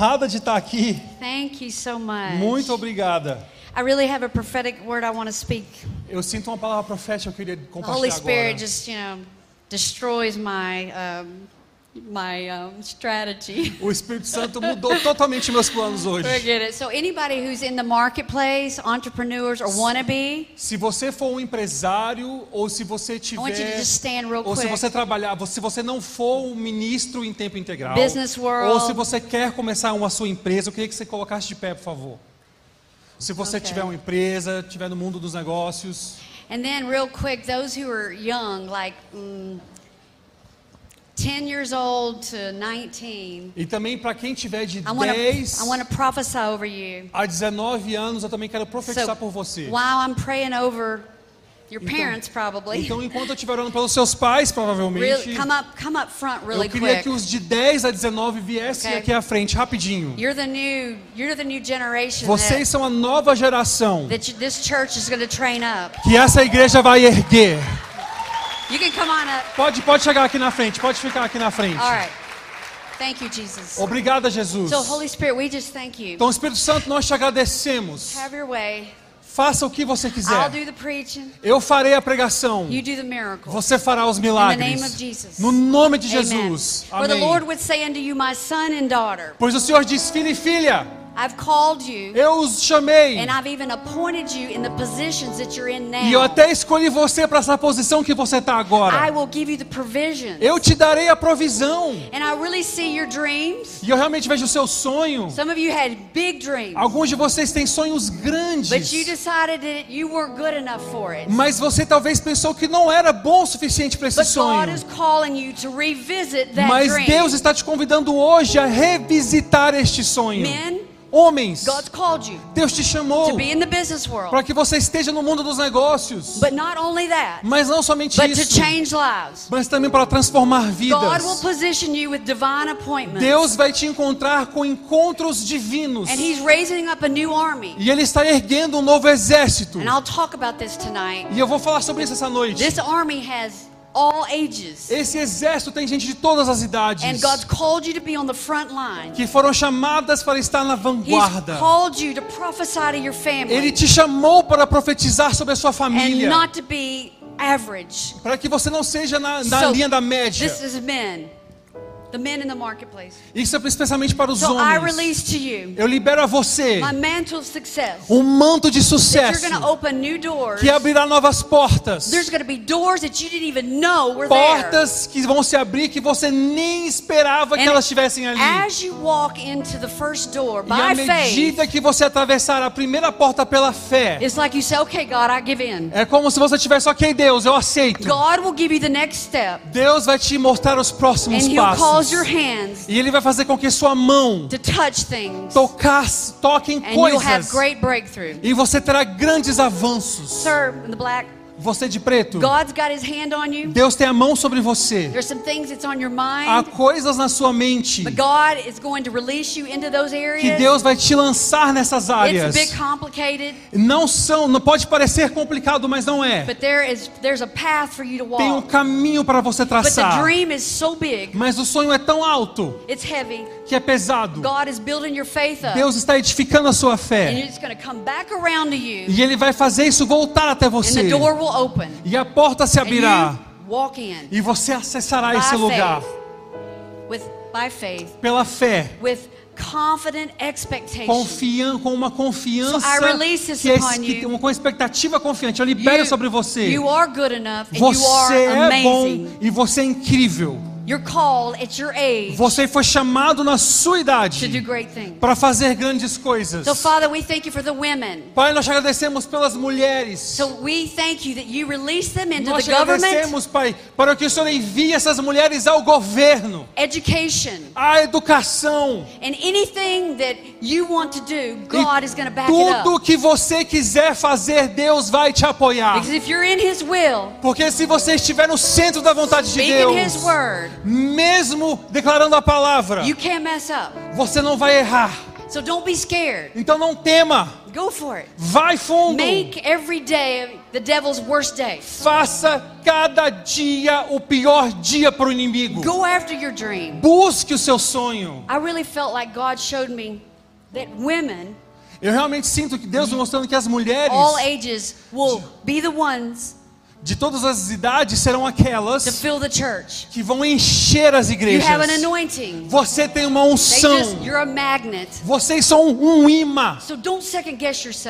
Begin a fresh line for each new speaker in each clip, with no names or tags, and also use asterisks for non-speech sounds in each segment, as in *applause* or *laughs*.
honrada de estar aqui.
Thank you so much.
Muito obrigada.
I really have a prophetic word I want to speak.
Eu sinto uma palavra profética que eu queria
The
compartilhar
Holy Spirit
agora.
just, you know, destroys my um, my um, strategy. *laughs*
O Espírito Santo mudou totalmente meus planos hoje.
Forget it. So anybody who's in the marketplace, entrepreneurs or wannabe,
Se você for um empresário ou se você
I want you to
tiver
just stand real
ou se
quick.
você trabalhar, se você não for um ministro em tempo integral,
Business world.
ou se você quer começar uma sua empresa, eu queria que você colocasse de pé, por favor. Se você
Ok.
tiver uma empresa, tiver no mundo dos negócios,
And then, real quick, those who are young, like mm, 10 years old to 19,
e também para quem tiver de
I want to
10
I prophesy over you.
a 19 anos, eu também quero profetizar
So,
por você.
while I'm praying over your
Então-
parents, probably,
Então, enquanto eu estiver orando pelos seus pais, provavelmente,
really, come up, come up front really
eu queria
quick.
que os de 10 a 19 viessem
Ok.
aqui à frente, rapidinho.
You're the new, you're the new generation
Vocês são a nova geração
that, that you- this church is going to train up.
que essa igreja vai erguer.
You can come on up.
Pode, pode chegar aqui na frente, pode ficar aqui na frente.
All right. Thank you, Jesus.
Obrigada, Jesus.
So, Holy Spirit, we just thank you.
Então, Espírito Santo, nós te agradecemos.
Have your way.
Faça o que você
I'll
quiser.
do the preaching.
Eu farei a pregação.
You do the miracle.
Você fará os
In the name of
milagres.
Jesus.
No nome de
Amen.
Jesus.
For the Lord
Amém.
would say unto you, my son and daughter,
Pois o Senhor diz, filho e filha,
I've called you,
eu os chamei.
and I've even appointed you in the positions that you're in
E eu
now.
até escolhi você para essa posição que você está
I
agora.
will give you the provision.
Eu te darei a provisão.
And I really see your dreams.
E eu realmente vejo o seu sonho.
Some of you had big dreams,
Alguns de vocês têm sonhos
but you
grandes.
decided that you weren't good enough for it.
Mas você talvez pensou que não era bom o suficiente para esse
But God
sonho.
is calling you to revisit that
Mas
dream.
Deus está te convidando hoje a revisitar este sonho.
Men,
Homens,
God's called you
Deus te chamou
to be in the business world.
para que você esteja no mundo dos negócios.
But not only that,
Mas não somente
but to
isso,
change lives.
mas também para transformar
God will
vidas.
position you with divine appointments.
Deus vai te encontrar com encontros divinos.
And He's raising up a new army.
E Ele está erguendo um novo exército.
And I'll talk about this tonight.
E eu vou falar sobre isso essa noite.
This army has all ages.
Esse exército tem gente de todas as
And
idades
God's called you to be on the front line.
que foram chamadas para estar na
He's
vanguarda.
called you to prophesy to your
Ele
family
te chamou para profetizar sobre a sua
and
família,
not to be average.
para que você não seja na, na
So,
linha da média.
This is men. The men in the marketplace.
Isso é especialmente para os
So I
homens.
release to you
Eu libero a você
my mantle of success.
um manto de
That you're
sucesso
going to open new doors.
que abrirá novas portas.
There's going to be doors that you didn't even know were there.
Portas que vão se abrir que você nem esperava que
And
elas estivessem ali.
As you walk into the first door
E à
by faith,
medida que você atravessar a primeira porta pela fé,
it's like you say, okay, God, I give in.
é como se você tivesse, ok, Deus, eu aceito.
God will give you the next step,
Deus vai te mostrar os próximos
and
passos.
Hands
E Ele vai fazer com que sua mão tocar, toque em coisas. E você terá grandes avanços.
Sir, in the black,
Você de preto,
God's got His hand on you.
Deus tem a mão sobre você.
There's some things that's on your
Há
mind,
coisas na sua mente
but God is going to release you into those
que
areas.
Deus vai te lançar nessas
It's a
áreas.
bit complicated,
Não são, não pode parecer complicado, mas não é.
but there is there's a path for you to
Tem um
walk.
caminho para você
But the
traçar.
dream is so big,
Mas o sonho é tão alto
it's heavy.
Que é pesado. Deus está edificando a sua
And
fé.
it's going to come back around to you,
E Ele vai fazer isso voltar até
and
você. E a porta se abrirá. E você acessará esse lugar pela fé. Confian, com uma confiança que é, que, uma, com expectativa confiante. Eu libero sobre você. Você é bom e você é incrível.
You're called at your age
Você foi chamado na sua
to do
idade
great things.
para fazer grandes coisas.
So, Father, we thank you for the women.
Pai, nós te agradecemos pelas mulheres.
So we thank you that you release them into
Nós
the
te agradecemos, Pai, para que o Senhor envie essas mulheres ao governo,
education,
à educação.
and anything that you want to do,
E
God is going to back it
tudo que você quiser fazer, Deus vai te apoiar.
Because if you're in His will,
Porque se você estiver no centro da vontade de Deus,
word,
mesmo declarando a palavra,
you can't mess up.
você não vai errar.
So don't be scared.
Então não tema.
Go for it.
Vai fundo.
Make every day the devil's worst day.
Faça cada dia o pior dia para o inimigo.
Go after your dream.
Busque o seu sonho.
I really felt like God showed me that women,
Eu realmente sinto que Deus mostrando que as mulheres
all ages, will be the ones
de todas as idades serão aquelas que vão encher as igrejas. Você tem uma unção.
just.
Vocês são um imã.
So.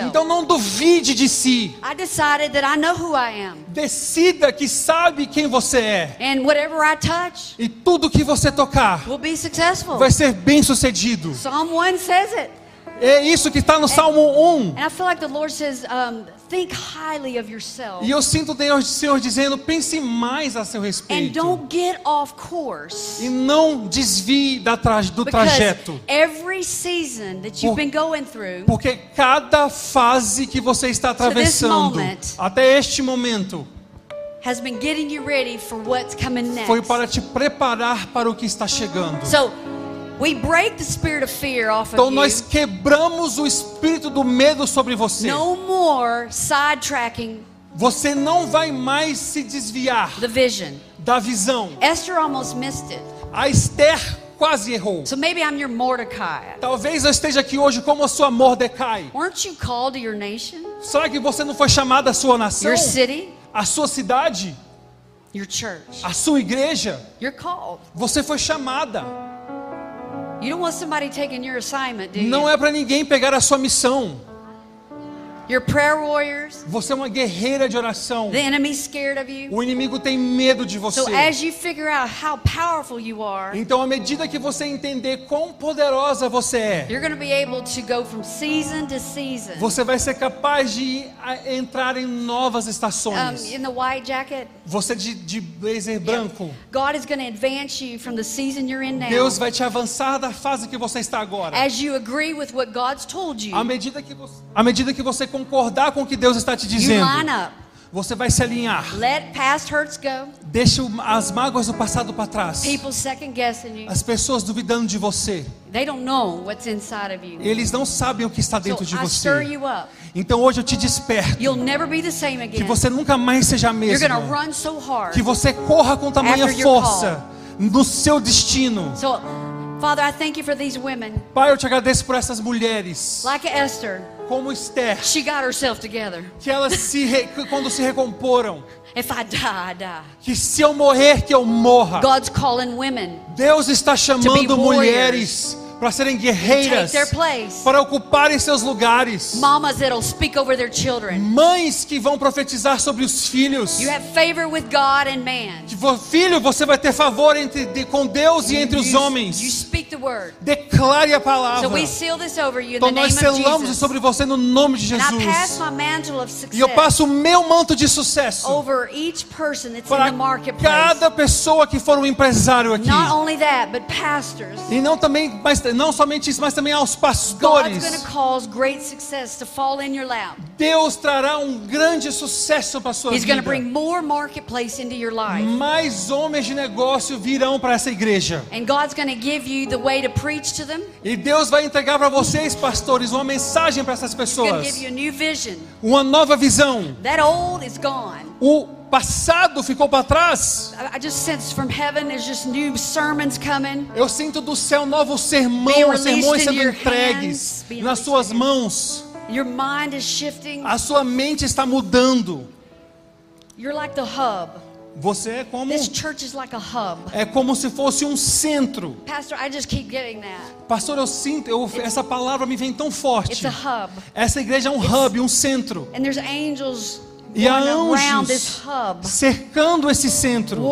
Então não duvide de si.
I decided that I know who I am.
Decida que sabe quem você é.
And whatever I touch
E tudo que você tocar
will be successful.
vai ser bem sucedido.
Psalm 1 says it.
É isso que está no Salmo 1.
And I feel like the Lord says, um, think highly of yourself.
E eu sinto o Senhor dizendo: pense mais a seu
And
respeito.
don't get off course.
E não desvie da do trajeto.
every season that you've
Por-
been going through
Porque cada fase que você está atravessando, até este momento,
has been getting you ready for what's coming next.
foi para te preparar para o que está chegando.
So we break the spirit of fear off
Então
of
nós
you.
quebramos o espírito do medo sobre você.
No more sidetracking
Você não vai mais se desviar
the vision.
da visão.
Esther almost missed it.
A Esther quase errou.
So maybe I'm your Mordecai.
Talvez eu esteja aqui hoje como a sua Mordecai.
Weren't you called to your nation,
Será que você não foi chamada à sua nação?
your city,
A sua cidade?
your church?
A sua igreja?
You're called.
Você foi chamada. Não é para ninguém pegar a sua missão.
You're prayer warriors.
Você é uma guerreira de oração.
The enemy's scared of you.
O inimigo tem medo de você.
So as you figure out how powerful you are,
Então, à medida que você entender quão poderosa você é,
you're going to be able to go from season to season.
você vai ser capaz de a- entrar em novas
Um,
estações.
in the white jacket,
Você de, de blazer branco,
God is going to advance you from the season you're in now.
Deus vai te avançar da fase que você está agora.
As you agree with what God's told you,
À medida que você, à medida que você concordar com o que Deus está te dizendo, você vai se alinhar.
Let past hurts go.
Deixa o- as mágoas do passado para trás. As pessoas duvidando de você.
They don't know what's inside of you.
Eles não sabem o que está dentro de você. Então hoje eu te desperto.
You'll never be the same
Que você nunca mais seja a mesma.
run so hard.
Que você corra com tamanha força no seu destino.
Father, I thank you for these women.
Pai, eu te agradeço por essas mulheres,
Like Esther,
como Esther,
she got herself together.
que elas se re- quando se recomporam,
If I die, I die.
que se eu morrer que eu morra.
God's calling women
Deus está chamando mulheres para serem guerreiras, para ocuparem seus lugares.
mamas that'll speak over their children.
Mães que vão profetizar sobre os filhos.
You have favor with God and man.
Filho, você vai ter favor entre, de- com Deus e entre os
You- You
homens.
speak the word.
Declare a palavra.
So we seal this over you in
Então
the
nós
name of
selamos
Jesus.
sobre você no nome de
And I pass
Jesus.
my mantle of
E eu
success
passo o meu manto de sucesso
over each person that's in
para
the marketplace.
cada pessoa que for um empresário aqui.
Not only that, but pastors.
E não também, mas não somente isso, mas também aos pastores.
going to cause great success to fall in your lap.
Deus trará um grande sucesso para a sua
He's going to
vida.
bring more marketplace into your life.
Mais homens de negócio virão para essa igreja.
And God's going to give you the way to preach to them.
E Deus vai entregar para vocês, pastores, uma mensagem para essas
He's
pessoas.
give you a new vision.
Uma nova visão.
That old is gone.
O passado ficou para trás. Eu sinto do céu novos sermões, sermões sendo entregues
hands,
nas suas mãos. A sua mente está mudando.
You're like the hub.
Você é como
This church is like a hub.
é como se fosse um centro.
Pastor, I just keep getting that.
Pastor, eu sinto, eu, essa palavra me vem tão
It's
forte.
a hub.
Essa igreja é um hub, um centro.
And there's angels
E há anjos
hub,
cercando esse centro.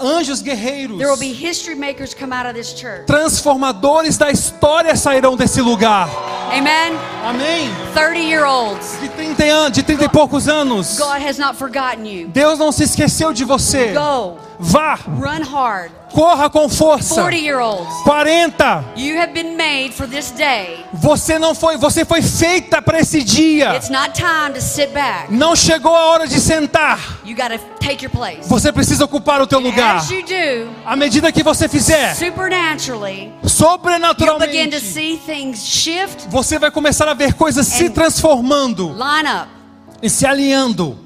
Anjos guerreiros.
There will be history makers come out of this church.
Transformadores da história sairão desse lugar.
Amen.
Amém.
30 year olds.
De 30 anos, de 30 e poucos anos.
God has not forgotten you.
Deus não se esqueceu de você.
Go.
Vá,
Run hard.
corra com força.
40 year olds.
40.
You have been made for this day.
Você não foi, você foi feita para esse dia.
It's not time to sit back.
Não chegou a hora de sentar.
You take your place.
Você precisa ocupar o teu lugar.
As you do,
À medida que você fizer,
supernaturally, you'll begin to
sobrenaturalmente,
see things shift,
você vai começar a ver coisas se
And-
transformando
line up.
e se alinhando.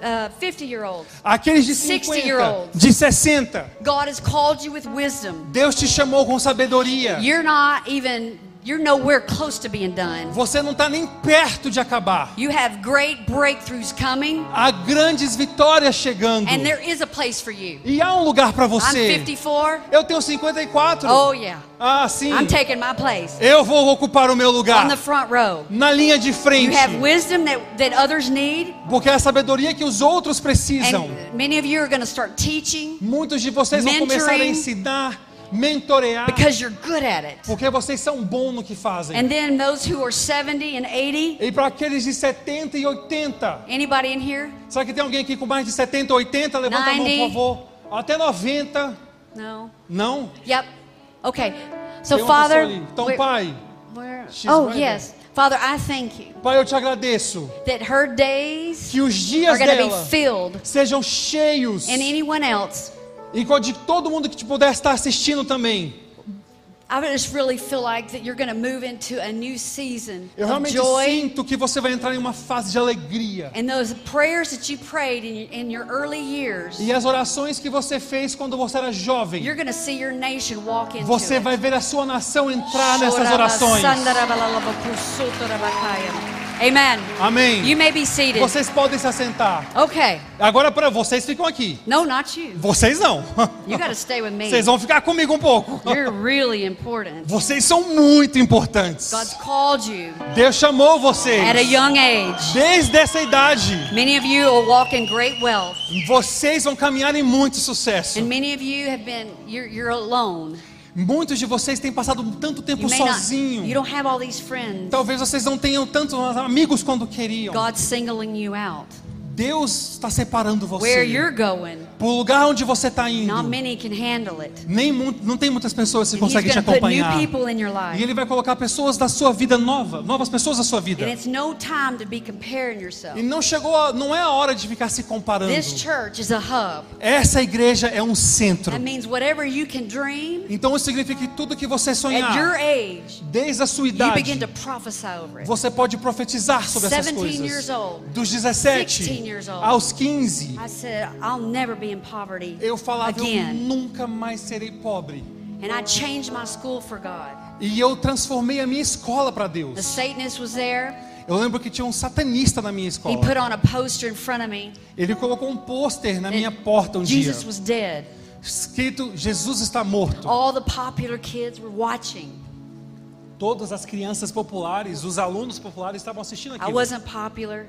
Uh, 50 year olds.
Aqueles de
60
50,
year olds.
de 60,
God has called you with wisdom.
Deus te chamou com sabedoria.
You're not even, you're nowhere close to being done.
Você não está nem perto de acabar.
You have great breakthroughs coming,
Há grandes vitórias chegando.
and there is a place for you.
E há um lugar para
I'm
você.
54.
Eu tenho 54.
Oh, yeah.
Ah, sim.
I'm taking my place
Eu vou ocupar o meu
on the
lugar.
front row.
Na linha de
You
frente.
have wisdom that, that others need,
Porque é a sabedoria que os outros precisam.
and many of you are going to start teaching
Muitos de vocês vão começar a ensinar, mentorear.
because you're good at it.
Porque vocês são bons no que fazem.
And then those who are 70 and 80,
E para aqueles de 70 e 80.
anybody in here?
Será que tem alguém aqui com mais de 70 ou 80? Levanta a mão, por
90.
favor. Até 90.
No.
Não?
Yep. Okay. So Father.
Então,
where-
Pai.
where- oh
right
yes, Father, I thank you
Pai, eu te agradeço.
that her days
Que os dias
going to be
dela
filled,
sejam cheios.
and anyone else.
E com de todo mundo que te puder estar assistindo também. Eu realmente sinto que você vai entrar em uma fase de alegria.
And those prayers that you prayed in, in your early years,
E as orações que você fez quando você era jovem.
you're going to see your nation walk into
Você vai ver a sua nação entrar nessas orações.
Amen.
Amém.
You may be seated.
Vocês podem se assentar.
Okay.
Agora para vocês ficam aqui.
No, not you.
Vocês não.
You stay with me.
Vocês vão ficar comigo um pouco.
You're really important.
Vocês são muito importantes.
God's called you
Deus chamou vocês.
at a young age.
Desde essa idade.
Many of you will walk in great wealth,
Vocês vão caminhar em muito sucesso.
and many of you have been you're, you're alone.
Muitos de vocês têm passado tanto tempo sozinho.
don't have all these friends.
Talvez vocês não tenham tantos amigos quando queriam.
God's singling you out.
Deus está separando
Where
você
you're going,
para o lugar onde você está indo.
not many can handle it.
Nem não tem muitas pessoas que conseguem te acompanhar. E. Ele vai colocar pessoas da sua vida nova, novas pessoas da sua vida.
it's no time to be comparing
E não chegou, a, não é a hora de ficar se comparando.
This church is a hub.
Essa igreja é um centro.
That means whatever you can dream
Então isso significa que tudo que você
at your
sonhar,
age,
desde a sua
you begin
idade,
to prophesy over it.
você pode profetizar sobre essas
17
coisas. Dos
16
17
years old.
aos 15,
I said, I'll never be
eu falava, eu nunca mais serei pobre.
And I changed my school for God.
E eu transformei a minha escola para
The
Deus.
Satanist was there.
Eu lembro que tinha um satanista na minha
He
escola.
put on a poster in front of me.
Ele colocou um pôster na minha porta um dia,
Jesus was dead.
escrito Jesus está morto.
All the popular kids were watching.
Todas as crianças populares, os alunos populares estavam assistindo
I
aquilo.
wasn't popular.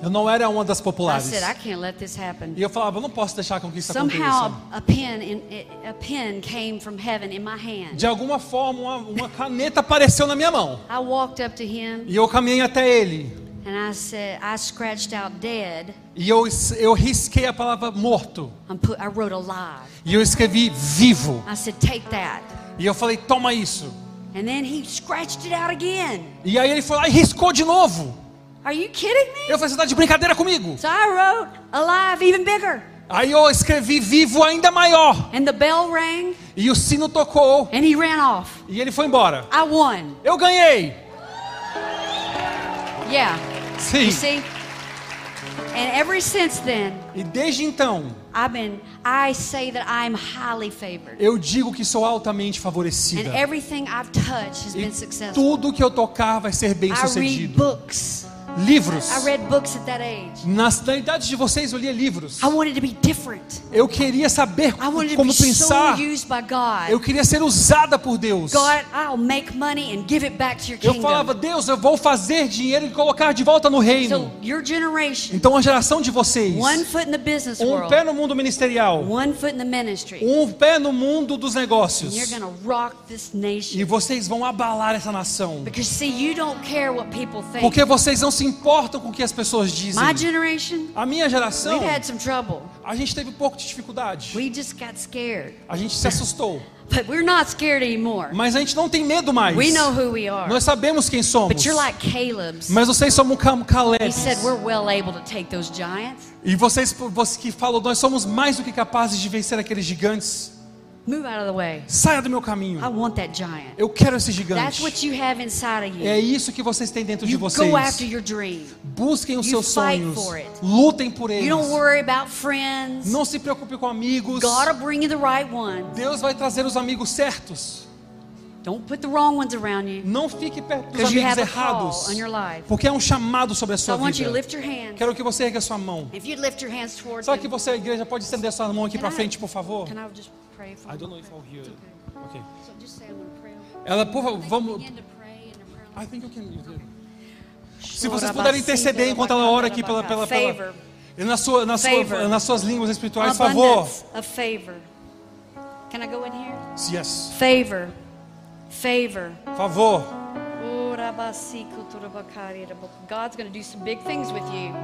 Eu não era uma das
I
populares.
said, I can't let this happen.
E eu falava, eu não posso deixar com que isso
Somehow,
aconteça.
a pen, in, a pen came from heaven in my hand.
De alguma forma, uma, uma caneta apareceu na minha mão.
I walked up to him
E eu caminhei até ele.
and I said, I scratched out dead
E eu, eu risquei a palavra morto.
put, I wrote alive.
E eu escrevi vivo.
I said, take that.
E eu falei, toma isso.
And then he scratched it out again.
E aí ele foi lá e riscou de novo.
Are you kidding me?
Eu falei, você tá de brincadeira comigo?
So I wrote alive even bigger.
Aí eu escrevi vivo ainda maior.
And the bell rang
E o sino tocou.
and he ran off.
E ele foi embora.
I won.
Eu ganhei.
Yeah.
Sim.
You see? And ever since then,
E desde então,
I've been, I say that I'm highly favored.
eu digo que sou altamente
And
favorecida.
everything I've touched has
E
been successful.
tudo que eu tocar vai ser bem sucedido.
I read books at that age.
Na, idade de vocês eu lia livros.
I wanted to be different.
Eu queria saber
I wanted to
como pensar.
used by God.
Eu queria ser usada por Deus. Eu falava, Deus, eu vou fazer dinheiro e colocar de volta no reino.
So your generation,
Então a geração de vocês, um pé no mundo ministerial, um pé no mundo dos negócios. E vocês vão abalar essa nação. Porque vocês não se importam com o que as pessoas dizem.
My generation,
A minha geração,
we've had some trouble.
A gente teve um pouco de dificuldade.
We just got scared.
A gente se assustou. *laughs*
But we're not scared anymore.
Mas a gente não tem medo mais.
We know who we are.
Nós sabemos quem somos.
But you're like Caleb's.
Mas vocês Cam-
He
Caleb.
said we're well able to take those giants.
E vocês, você que falou, nós somos mais do que capazes de vencer aqueles gigantes.
Move out of the way.
Saia do meu caminho.
I want that giant.
Eu quero esse
That's
gigante.
what you have inside of
É
you.
isso que vocês têm dentro de
You
vocês.
go after your dream.
Busquem os
You
seus
fight
sonhos.
for it.
Lutem por
You
eles.
don't worry about friends.
Não se preocupe com amigos.
God will bring you the right ones.
Deus vai trazer os amigos certos.
Don't put the wrong ones around you.
Não fique perto dos
you
amigos errados.
on your life.
Porque é um chamado sobre a
So I
sua
want you to
vida.
lift your hands.
Quero que você erga a sua mão.
If you'd lift your hands towards
Só
him,
que você, a igreja, pode estender a sua mão aqui para
I-
frente, por favor?
can I just
I
you?
don't know if I'll hear it. Okay.
So just say I'm going to pray.
Ela, por favor, vamos. I think you can. Se vocês puderem interceder enquanto ela ora aqui pela, pela, pela na sua, na sua, nas suas línguas espirituais, favor.
Of favor. Can I go in here?
Yes.
Favor. Favor.
Favor.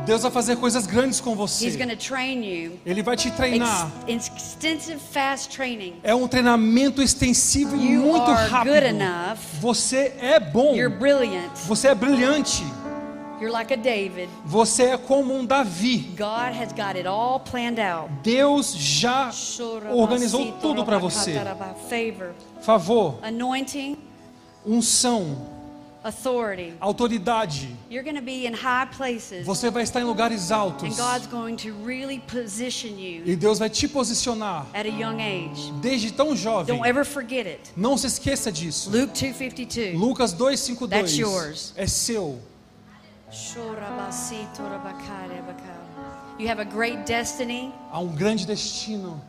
Deus vai fazer coisas grandes com você.
He's going to train you.
Ele vai te treinar.
Ex- extensive, fast training.
É um treinamento extensivo e muito rápido.
good enough.
Você é bom.
You're brilliant.
Você é brilhante.
You're like a David.
Você é como um Davi.
God has got it all planned out.
Deus já organizou tudo para você.
Favor,
Favor,
anointing,
unção,
authority.
autoridade.
You're going to be in high places,
Você vai estar em lugares
and
altos.
God's going to really position you
E Deus vai te posicionar
at a young age.
desde tão jovem.
Don't ever forget it.
Não se esqueça disso.
Luke 2:52.
Lucas 2:52
That's yours.
é seu.
You have a great destiny,
Há um grande destino.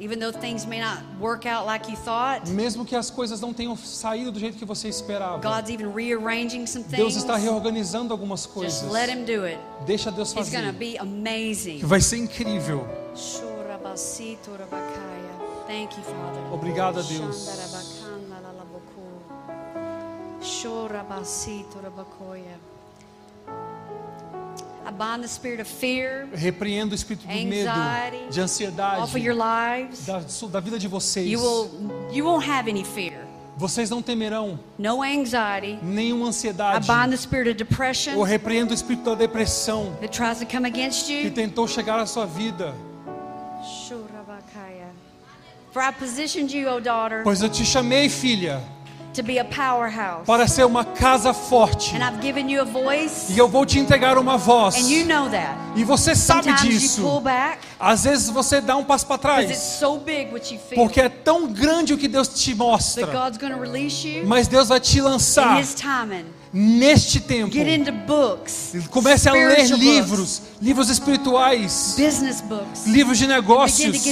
Even though things may not work out like you thought.
Mesmo que as coisas não tenham saído do jeito que você esperava.
God's even rearranging some
Deus
things.
está reorganizando algumas coisas.
Just let Him do it.
Deixa Deus
It's going to
fazer.
be amazing.
Vai ser incrível.
Thank you, Father.
Obrigado a Deus.
The spirit of fear
Repreendo o espírito do medo,
Anxiety.
de ansiedade da, da vida de vocês.
You will you won't have any fear.
Vocês não temerão
No anxiety.
nenhuma
I
ansiedade.
bind the spirit of depression
Eu repreendo o espírito da depressão
that tries to come against
que
you.
tentou chegar à sua vida.
For I positioned you, O daughter,
Pois eu te chamei, filha,
to be a powerhouse.
para ser uma casa forte.
And I've given you a voice,
E eu vou te entregar uma voz.
and you know that.
E você sabe
Sometimes you
disso.
pull back
Às vezes você dá um passo para trás.
so big what you feel.
Porque é tão grande o que Deus te mostra.
God's going to release you
Mas Deus vai te
in
lançar
timing.
neste tempo.
Get into books,
Comece a ler
spiritual
livros, livros espirituais,
books, business books.
livros de negócios.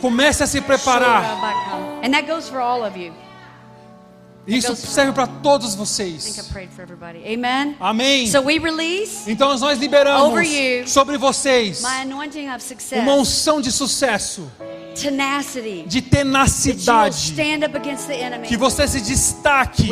Comece a se preparar.
And that goes for all of you.
Isso serve para todos vocês.
prayed for everybody. Amen.
Amém.
So we release
Então nós liberamos
Over you.
sobre vocês
my anointing of success,
uma unção de sucesso, de tenacidade, que você se destaque,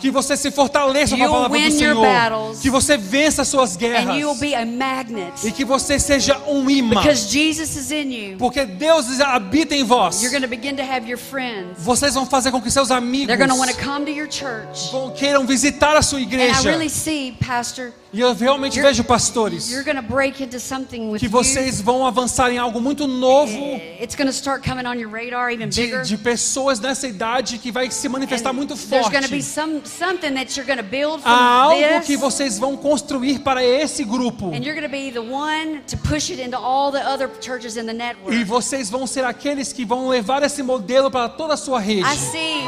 que você se fortaleça com a palavra do Senhor, que você vença suas
and
guerras
you will be a magnet
e que você seja um imã,
because Jesus is in you.
porque Deus habita em vós.
You're going to begin to have your friends.
Vocês vão fazer com que seus amigos
They're going to want to come to your church.
vão- queiram visitar a sua igreja. E eu realmente
You're-
vejo pastores que vocês vão avançar em algo muito novo
your radar
de, de pessoas nessa idade que vai se manifestar
And
muito forte.
some
Há algo
this.
que vocês vão construir para esse grupo. E vocês vão ser aqueles que vão levar esse modelo para toda a sua rede.
I see,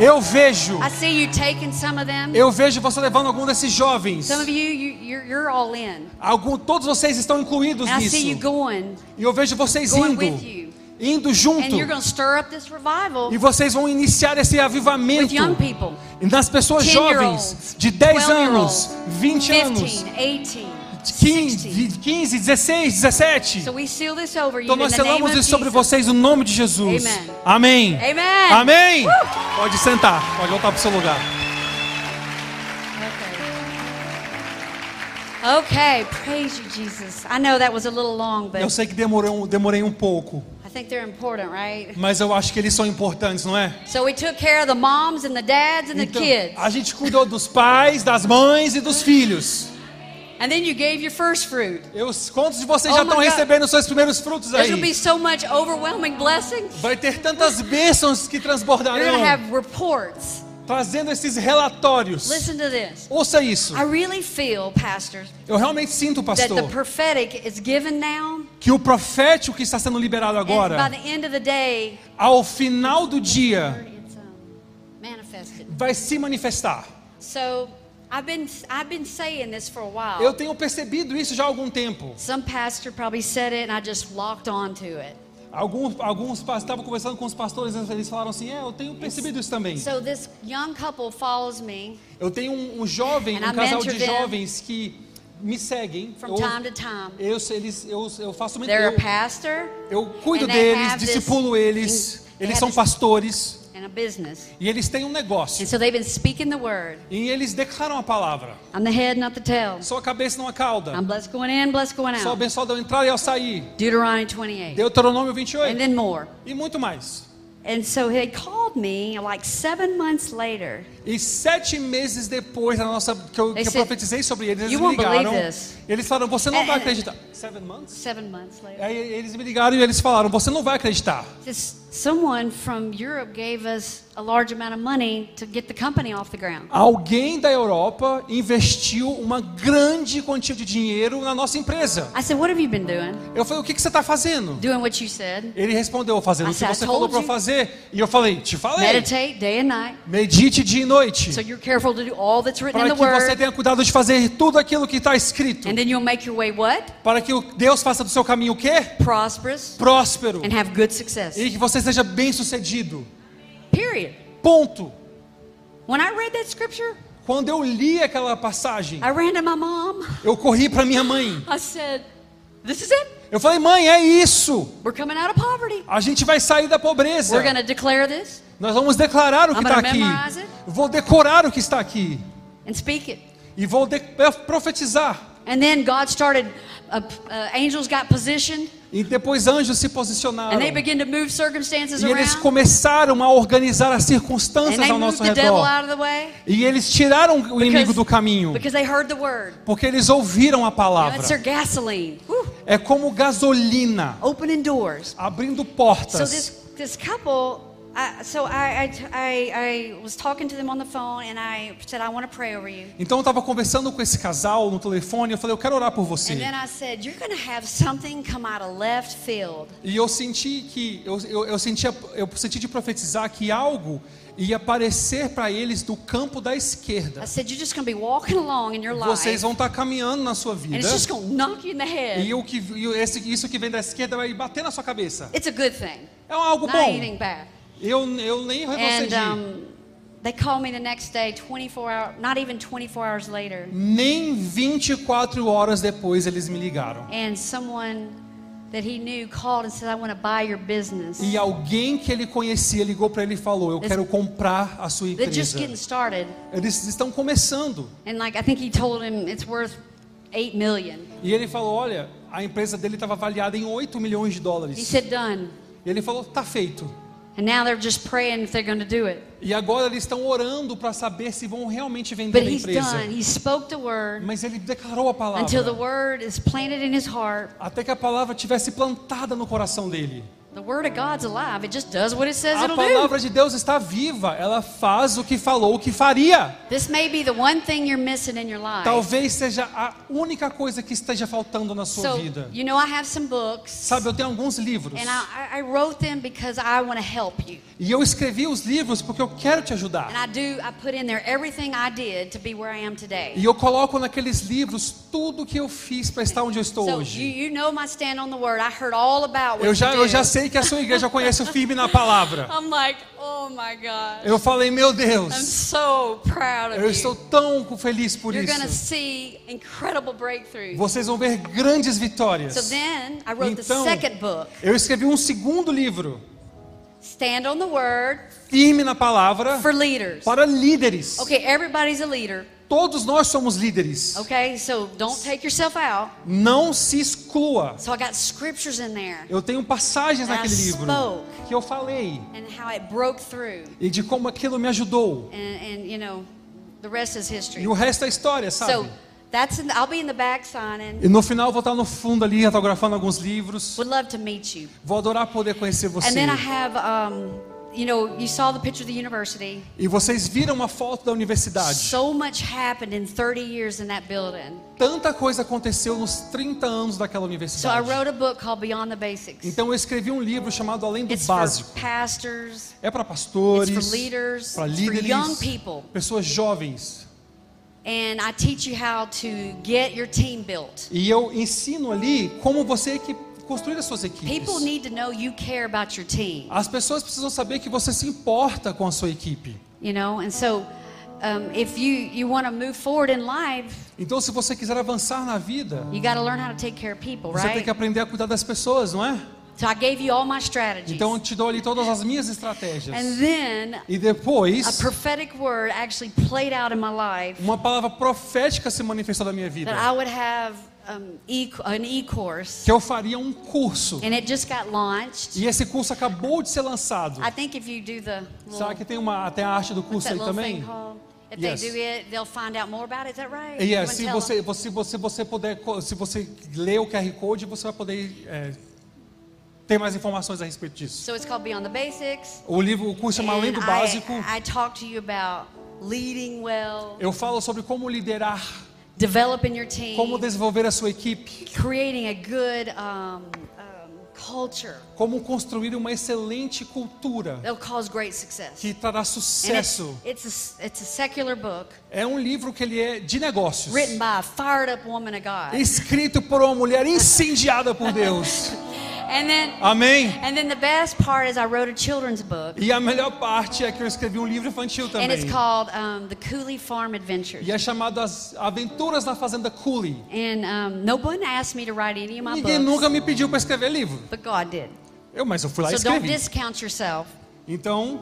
Eu vejo,
I see you taking some of them.
eu vejo você levando algum desses jovens.
Some of you, you you're, you're all in.
Algum, todos vocês estão incluídos
And I see you
nisso.
going,
E eu vejo vocês indo, indo
And
junto.
you're going to stir up this revival
E vocês vão iniciar esse avivamento
young people.
nas pessoas
10-year-olds,
jovens de 10
12-year-olds,
anos, 20 anos,
15, 18,
15,
16.
15, 16, 17.
So we seal this over you
Então nós
the
selamos isso sobre vocês no nome de Jesus.
Amen.
Amém.
Amen.
Amém.
Woo.
Pode sentar, pode voltar para o seu lugar.
Okay. Praise you, Jesus. I know that was a little long,
Eu
but
sei que demorei um, demorei um pouco,
I think they're important, right?
mas eu acho que eles são importantes, não é?
So we took care of the moms and the dads and the
Então,
kids.
a gente cuidou dos pais, das mães e dos filhos.
And then you gave your first fruit.
Eu, quantos de vocês
Oh
já estão recebendo seus primeiros frutos
to be
aí?
so much overwhelming blessings.
Vai ter tantas bênçãos que
You're
transbordarão,
have reports.
trazendo esses relatórios.
Listen to this.
Ouça isso.
I really feel, pastors,
Eu realmente sinto,
that the
pastor,
prophetic is given now.
que o profético que está sendo liberado
And by
agora,
the end of the day,
ao final do dia,
it's um, manifested.
vai se manifestar.
So I've been I've been saying this for a while.
Eu tenho percebido isso já há algum tempo.
Some pastor probably said it, and I just locked onto it.
Alguns, alguns estavam conversando com os pastores, eles falaram assim: É, eu tenho percebido isso também.
So this young couple follows me
Eu tenho um, um jovem,
I
um casal de jovens que me seguem.
from
Eu,
time to time.
eu, eles, eu, eu faço
They're a
eu,
pastor
eu cuido deles, discipulo eles. Eles são pastores. E eles têm um negócio.
And so they've been speaking the word.
E eles declaram a palavra.
I'm the head, not the tail.
Sou a cabeça, não a cauda.
I'm blessed going in, blessed going
Sou
out.
abençoado ao entrar e ao sair.
Deuteronomy 28.
Deuteronômio
And
28.
then more.
E muito mais.
And so they called me like seven months later.
E sete meses depois da nossa que eu, que eu profetizei sobre eles, eles
"You
me
won't believe
ligaram.
this."
Eles falaram: você não
And-
vai
and-
acreditar. Seven months?
Seven months later.
Aí eles me ligaram e eles falaram: você não vai acreditar.
This, someone from Europe gave us a large amount of money to get the company off the ground.
Alguém da Europa investiu uma grande quantia de dinheiro na nossa empresa.
I said, What have you been doing?
Eu falei: o que, que você está fazendo?
Doing what you said.
Ele respondeu: fazendo o que
said, "I
você falou para
you."
fazer. E eu falei: te falei.
Meditate day and night.
Medite dia e noite.
So you're careful to do all that's written in
Para
the
que você
Word.
tenha cuidado de fazer tudo aquilo que está escrito.
And then you'll make your way what?
Para que o Deus faça do seu caminho o quê?
Prosperous
Próspero.
and have good success.
E que você seja bem sucedido.
Period.
Ponto.
When I read that scripture,
Quando eu li aquela passagem,
I ran to my mom.
eu corri para minha mãe.
I said, This is it.
Eu falei, mãe, é isso.
We're coming out of poverty.
A gente vai sair da pobreza.
We're to declare this
Nós vamos declarar o que está
gonna
aqui.
it.
Vou decorar o que está aqui.
and speak it.
E vou profetizar.
And then God started, uh, angels got positioned,
E depois anjos se posicionaram.
and they began to move circumstances
E eles começaram a organizar as circunstâncias ao nosso redor. E eles tiraram o inimigo do caminho.
because they heard the word.
Porque eles ouviram a palavra. É como gasolina
Opening doors.
abrindo
So
portas.
this this couple, I, so I, I I I was talking to them on the phone, and I said I want to pray over you.
Então eu estava conversando com esse casal no telefone. Eu falei, eu quero orar por você.
And then I said, you're going to have something come out of left field.
E eu senti que eu, eu, eu sentia, eu senti de profetizar que algo ia aparecer para eles do campo da esquerda.
I said, you're just going to be walking along in your life,
Vocês vão estar caminhando na sua
and
vida.
it's just going to knock you in the head.
E o que e esse, isso que vem da esquerda vai bater na sua cabeça.
It's a good thing,
É algo
not
bom. Eu, eu nem.
And um, they called me the next day, 24 hours, not even 24 hours later,
Nem 24 horas depois eles me ligaram.
and someone that he knew called and said, I want to buy your business.
E alguém que ele conhecia ligou para ele e falou: Eu
This-
quero comprar a sua
They're just
empresa.
getting started,
Eles estão começando.
and like I think he told him it's worth eight million.
E ele falou: Olha, a empresa dele estava avaliada em 8 milhões de
He
dólares.
said, done.
E ele falou: Tá feito.
And now they're just praying if they're going to do it.
E agora eles estão orando para saber se vão realmente vender
But
a empresa.
done. He spoke the word
Mas ele declarou a
until the
palavra.
word is planted in his heart.
Até que a palavra tivesse plantada no coração dele.
The word of God's alive. It just does what it says
A
it'll do.
palavra de Deus está viva. Ela faz o que falou que faria.
This may be the one thing you're missing in your life.
Talvez seja a única coisa que esteja faltando na sua
So,
vida.
you know, I have some books,
Sabe, eu tenho alguns livros.
and I, I wrote them because I want to help you.
E eu escrevi os livros porque eu quero te ajudar.
And I do, I put in there everything I did to be where I am today.
E eu coloco naqueles livros tudo que eu fiz para estar onde eu estou
So, you,
hoje.
you know my stand on the word. I heard all about what
Eu já,
you
eu já
do.
Sei que a sua igreja conhece o firme na palavra.
I'm like, oh my.
Eu falei, meu
I'm
Deus,
so proud of
eu estou tão feliz por
You're
isso.
see incredible breakthroughs.
Vocês vão ver grandes
So
vitórias.
then I wrote the
Então,
second book,
eu escrevi um segundo livro,
Stand on the Word
firme na palavra,
for Leaders.
para líderes.
Okay, everybody's a leader.
Todos nós somos líderes.
Okay, so don't take yourself out.
Não se exclua.
So I got scriptures in there
Eu tenho passagens
And I
naquele livro
spoke.
que eu falei
and how it broke through.
e de como aquilo me ajudou.
And, and you know, the rest is history.
E o resto é história,
So
sabe?
that's in, I'll be in the back signing.
E no final vou estar no fundo ali autografando alguns livros.
Would love to meet you.
Vou adorar poder conhecer
And
você.
then I have, um, you know, you saw the picture of the university.
E vocês viram uma foto da universidade.
So much happened in 30 years in that building.
Tanta coisa aconteceu nos 30 anos daquela
So I
universidade.
wrote a book called Beyond the Basics.
Então eu escrevi um livro chamado Além do
It's for
Básico.
pastors,
É para
it's
pastores,
for leaders,
para
it's for young
líderes,
people.
pessoas jovens.
And I teach you how to get your team built.
E eu ensino ali como você equi- construir as suas
People
equipes.
need to know you care about your team,
As pessoas precisam saber que você se importa com a sua equipe.
you know? And so um, if you, you want to move forward in life,
Então, se você quiser avançar na vida,
you got to learn how to take care of people,
você tem
right?
que aprender a cuidar das pessoas, não é?
So I gave you all my strategies.
Então, eu te dou ali todas as minhas estratégias.
And then
E
a
depois,
prophetic word actually played out in my life
uma palavra profética se manifestou na minha vida.
that I would have um, e- an e-course.
Que eu faria um curso.
And it just got launched.
E esse curso acabou de ser lançado.
I think if you do the little,
que tem uma, até a arte do curso aí também?
If
Yes.
they do it, they'll find out more about it. Is that right? You
é,
wanna
se você,
them?
você, você, você puder, se você ler o QR Code, você vai poder é, ter mais informações a respeito disso.
So it's called Beyond the Basics.
O livro, o curso chama Além do Básico.
I, I talk to you about leading well,
Eu falo sobre como liderar,
team,
como desenvolver a sua equipe,
creating a good um, um, culture
como construir uma excelente cultura
cause great success.
que trará sucesso.
it's, a, it's a secular book
É um livro que ele é de negócios,
written by a fired up woman of God.
escrito por uma mulher incendiada por Deus. *laughs*
And then,
Amém?
and then the best part is I wrote a children's book,
E a melhor parte é que eu escrevi um livro infantil
and
também.
it's called um, The Cooley Farm Adventures.
E é chamado As Aventuras na Fazenda Cooley.
And um, no one asked me to write any of my
Ninguém
books,
nunca me pediu para escrever livro.
but God did.
Eu, mas eu fui lá e
So don't
escrevi.
discount yourself.
Então,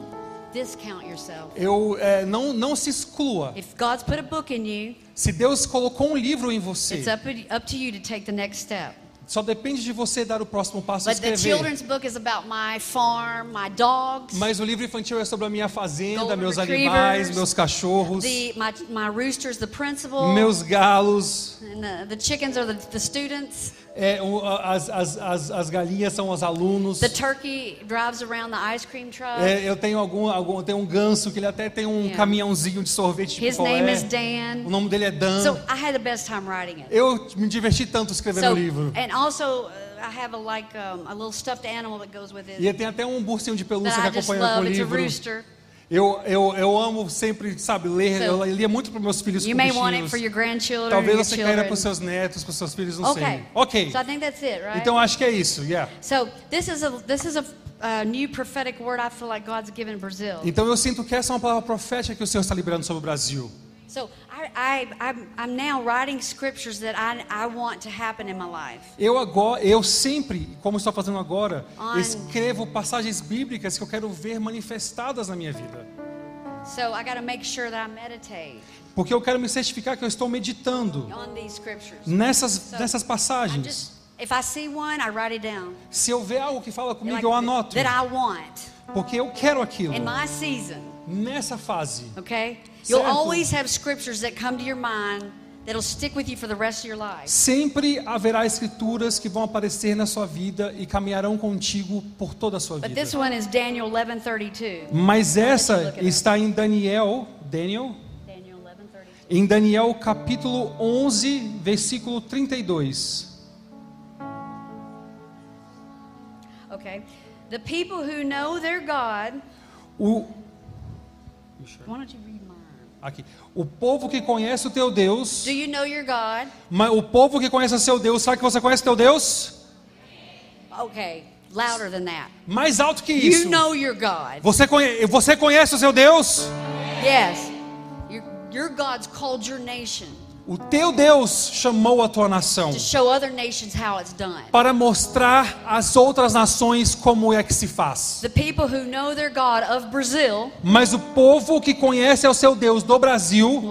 Discount yourself.
eu é, não não se exclua.
If God's put a book in you,
Se Deus colocou um livro em você,
it's up, up to you to take the next step.
Só depende de você dar o próximo passo e escrever.
children's book is about my farm, my dogs,
Mas o livro infantil é sobre a minha fazenda, meus animais, meus cachorros,
the my, my roosters, the principal,
meus galos.
the, the chickens are the, the students.
É, as, as, as, as galinhas são os alunos.
The turkey drives around the ice cream truck.
É, eu tenho algum, algum, tenho um ganso que ele até tem um
Yeah.
caminhãozinho de sorvete.
His name is Dan.
O nome dele é Dan.
So I had the best time writing it.
eu me diverti tanto escrevendo
So,
o livro.
and also uh, I have a like um, a little stuffed animal that goes with
E
it
tem até um ursinho de pelúcia que acompanha com o
love. It's a
livro.
rooster.
Eu, eu, eu amo sempre, sabe, ler.
So,
eu lia muito para meus filhos
You
com
may want it
bichinhos.
for your grandchildren
Talvez você queira para os seus netos, para os seus filhos, não
Okay.
sei. Ok.
So I think that's it, right?
Então acho que é isso, yeah.
So this is a this is a uh, new prophetic word I feel like God's given Brazil.
Então eu sinto que essa é uma palavra profética que o Senhor está liberando sobre o Brasil.
So I, I I'm, I'm now writing scriptures that I I want to happen in my life.
Eu agora, eu sempre, como estou fazendo agora,
On-
escrevo passagens bíblicas que eu quero ver manifestadas na minha vida.
So I got to make sure that I meditate
Porque eu quero me certificar que eu estou meditando
on these scriptures.
nessas,
So,
nessas
I
passagens.
just if I see one, I write it down.
Se eu ver algo que fala comigo,
Like
eu anoto.
that I want
Porque eu quero aquilo.
in my season.
Nessa fase.
Okay? You'll
Certo.
always have scriptures that come to your mind that'll stick with you for the rest of your life.
Sempre haverá escrituras que vão aparecer na sua vida e caminharão contigo por toda a sua
But
vida.
this one is Daniel 11:32.
Mas essa está em Daniel, Daniel,
Daniel 11:32.
em Daniel capítulo 11, versículo 32.
Okay. The people who know their God,
O
why don't you?
Aqui, o povo que conhece o teu Deus,
Do you know your God?
mas o povo que conhece o seu Deus, sabe que você conhece o teu Deus?
Okay, louder than that.
Mais alto que isso.
You know your God.
Você conhece, você conhece o seu Deus?
Yes. Your, your God's called your nation.
O teu Deus chamou a tua nação para mostrar às outras nações como é que se faz.
Brazil,
Mas o povo que conhece ao seu Deus do Brasil,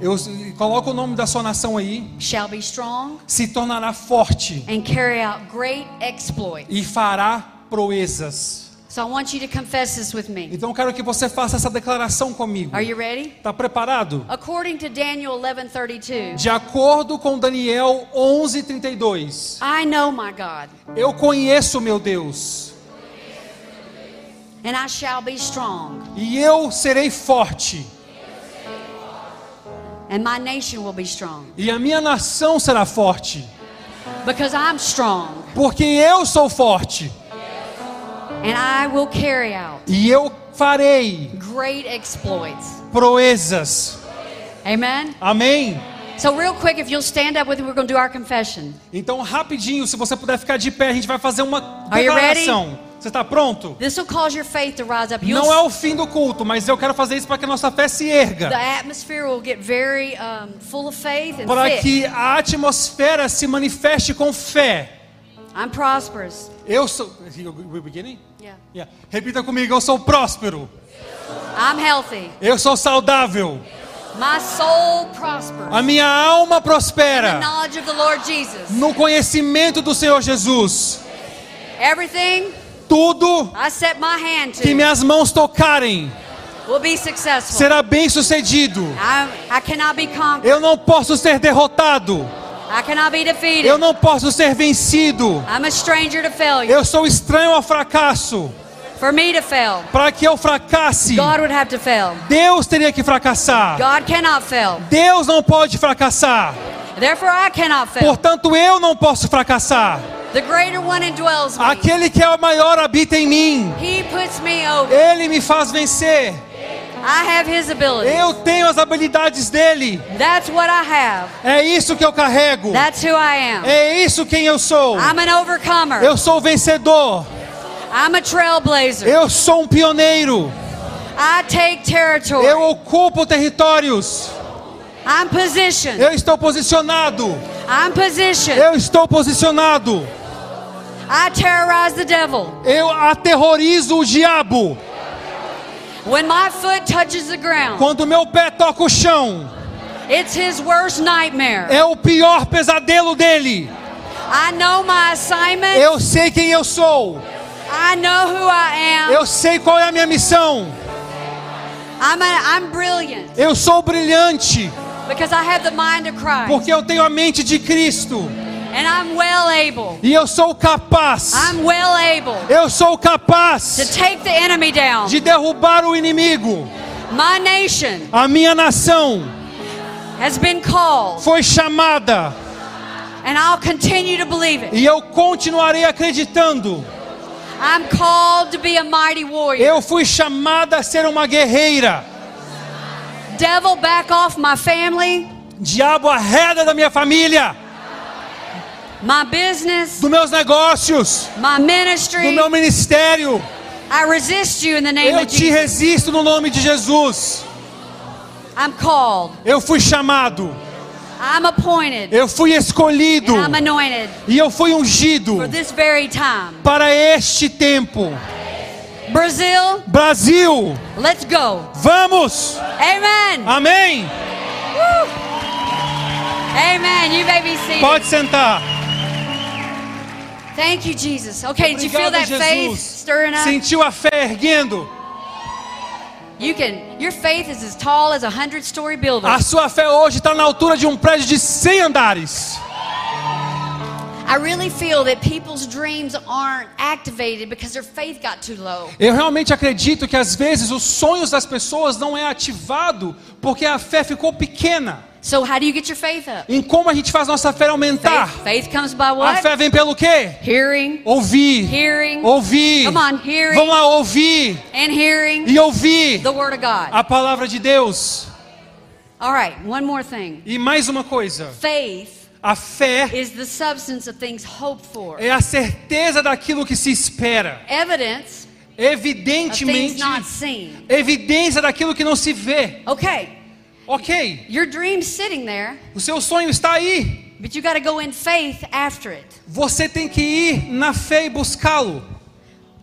eu coloco o nome da sua nação aí,
shall be strong
se tornará forte
and carry out great exploits.
e fará proezas.
So I want you to confess this with me.
Então eu quero que você faça essa declaração comigo.
Are you ready?
Está preparado?
According to Daniel 11:32,
De acordo com Daniel 11:32,
I know my God,
eu conheço meu Deus.
And I shall be strong,
e eu serei forte.
And my nation will be strong,
e a minha nação será forte,
because I'm strong,
porque eu sou forte e eu farei
great exploits.
proezas.
Amen.
Amém.
So real quick, if you'll stand up with me, we're going to do our confession.
Então rapidinho, se você puder ficar de pé, a gente vai fazer uma
Are
declaração. Você está pronto?
This will cause your faith to rise up. You'll,
Não é o fim do culto, mas eu quero fazer isso para que a nossa fé se erga.
the atmosphere will get very full of faith and
Para que a atmosfera se manifeste com fé.
I'm prosperous.
Eu sou. We're beginning?
Yeah.
Yeah. Repita comigo, eu sou próspero.
I'm healthy.
Eu sou saudável.
My soul prospers.
A minha alma
the
prospera
knowledge of the Lord Jesus.
no conhecimento do Senhor Jesus.
Everything
Tudo
I set my hand
que
to
minhas mãos tocarem
will be successful.
será bem sucedido.
I, I cannot be conquered.
Eu não posso ser derrotado.
I cannot be defeated.
Eu não posso ser vencido.
I'm a stranger to failure.
Eu sou estranho ao fracasso.
For me to fail,
Para que eu fracasse,
God would have to fail.
Deus teria que fracassar.
God cannot fail.
Deus não pode fracassar.
Therefore, I cannot fail.
Portanto, eu não posso fracassar.
The greater one indwells me.
Aquele que é o maior habita em mim. Ele me faz vencer. Eu tenho as habilidades dele.
That's what I have.
É isso que eu carrego.
That's who I am.
É isso quem eu sou.
I'm an overcomer.
Eu sou vencedor.
I'm a trailblazer.
Eu sou um pioneiro.
I take territory.
Eu ocupo territórios.
I'm positioned.
Eu estou posicionado.
I'm positioned.
Eu estou posicionado.
I terrorize the devil.
Eu aterrorizo o diabo.
When my foot touches the ground,
Quando meu pé toca o chão,
it's his worst nightmare.
é o pior pesadelo dele.
I know my assignment.
Eu sei quem eu sou.
I know who I am.
Eu sei qual é a minha missão.
I'm, a, I'm brilliant
Eu sou brilhante
because I have the mind of Christ.
porque eu tenho a mente de Cristo
And I'm well able.
e eu sou capaz.
I'm well able
Eu sou
to
capaz
take the enemy down.
de derrubar o inimigo.
My nation
A minha nação
has been called,
foi chamada
and I'll continue to believe it.
e eu continuarei acreditando.
I'm called to be a mighty warrior.
Eu fui chamada a ser uma guerreira.
Devil, back off my family,
Diabo arreda da minha família,
my business,
dos meus negócios,
my
do
ministry.
meu ministério.
I resist you in the name
Eu
of
te
Jesus.
resisto no nome de Jesus.
I'm called.
Eu fui chamado,
I'm appointed.
eu fui escolhido
And I'm anointed
e eu fui ungido
for this very time.
para este tempo.
Brazil,
Brasil,
let's go.
vamos!
Amen.
Amém?
Amen. You may be seated.
Pode sentar.
Thank you, Jesus. Okay, did you feel
Obrigado,
that faith
Jesus.
stirring up?
Sentiu a fé erguendo?
You can. Your faith is as tall as a hundred-story building.
A sua fé hoje está na altura de um prédio de 100 andares. Eu realmente acredito que às vezes os sonhos das pessoas não é ativado porque a fé ficou pequena.
So how do you get your faith up?
Em como a gente faz nossa fé aumentar?
Faith, faith comes by
A
what?
fé vem pelo quê?
Hearing
Ouvir.
Hearing.
Ouvir.
Come on, hearing.
Vamos lá, ouvir.
and hearing
E ouvir
the word of God.
a palavra de Deus.
All right, one more thing.
E mais uma coisa.
Faith
A fé
is the substance of things hoped for.
é a certeza daquilo que se espera.
Evidence
Evidentemente,
not seen.
evidência daquilo que não se vê.
Okay.
Ok,
Your dream's sitting there,
o seu sonho está aí.
but you got to go in faith after it.
Você tem que ir na fé e buscá-lo.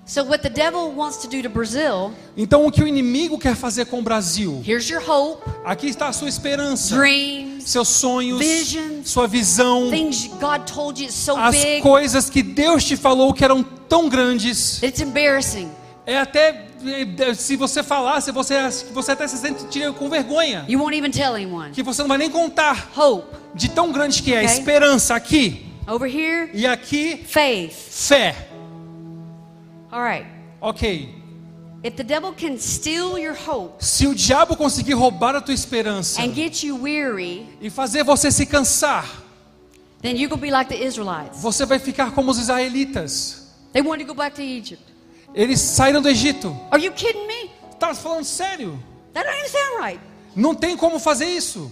So, what the devil wants to do to Brazil
Então, o que o inimigo quer fazer com o Brasil?
here's your hope,
Aqui está a sua esperança,
dreams,
seus sonhos,
Visions.
sua visão,
things God told you so
as
big
coisas que Deus te falou que eram tão grandes.
it's embarrassing.
É até eh, se você falasse, você você até se sentiria com vergonha,
You won't even tell anyone.
que você não vai nem contar
Hope.
de tão grande que é.
Ok.
Esperança aqui
Over here,
e aqui
faith.
fé.
All right.
Ok.
If the devil can steal your hope
Se o diabo conseguir roubar a tua esperança
and get you weary,
e fazer você se cansar,
then be like the Israelites.
você vai ficar como os israelitas.
They wanted to go back to Egypt.
Eles saíram do Egito.
Are you kidding me?
Tá falando sério?
That even sound right.
Não tem como fazer isso.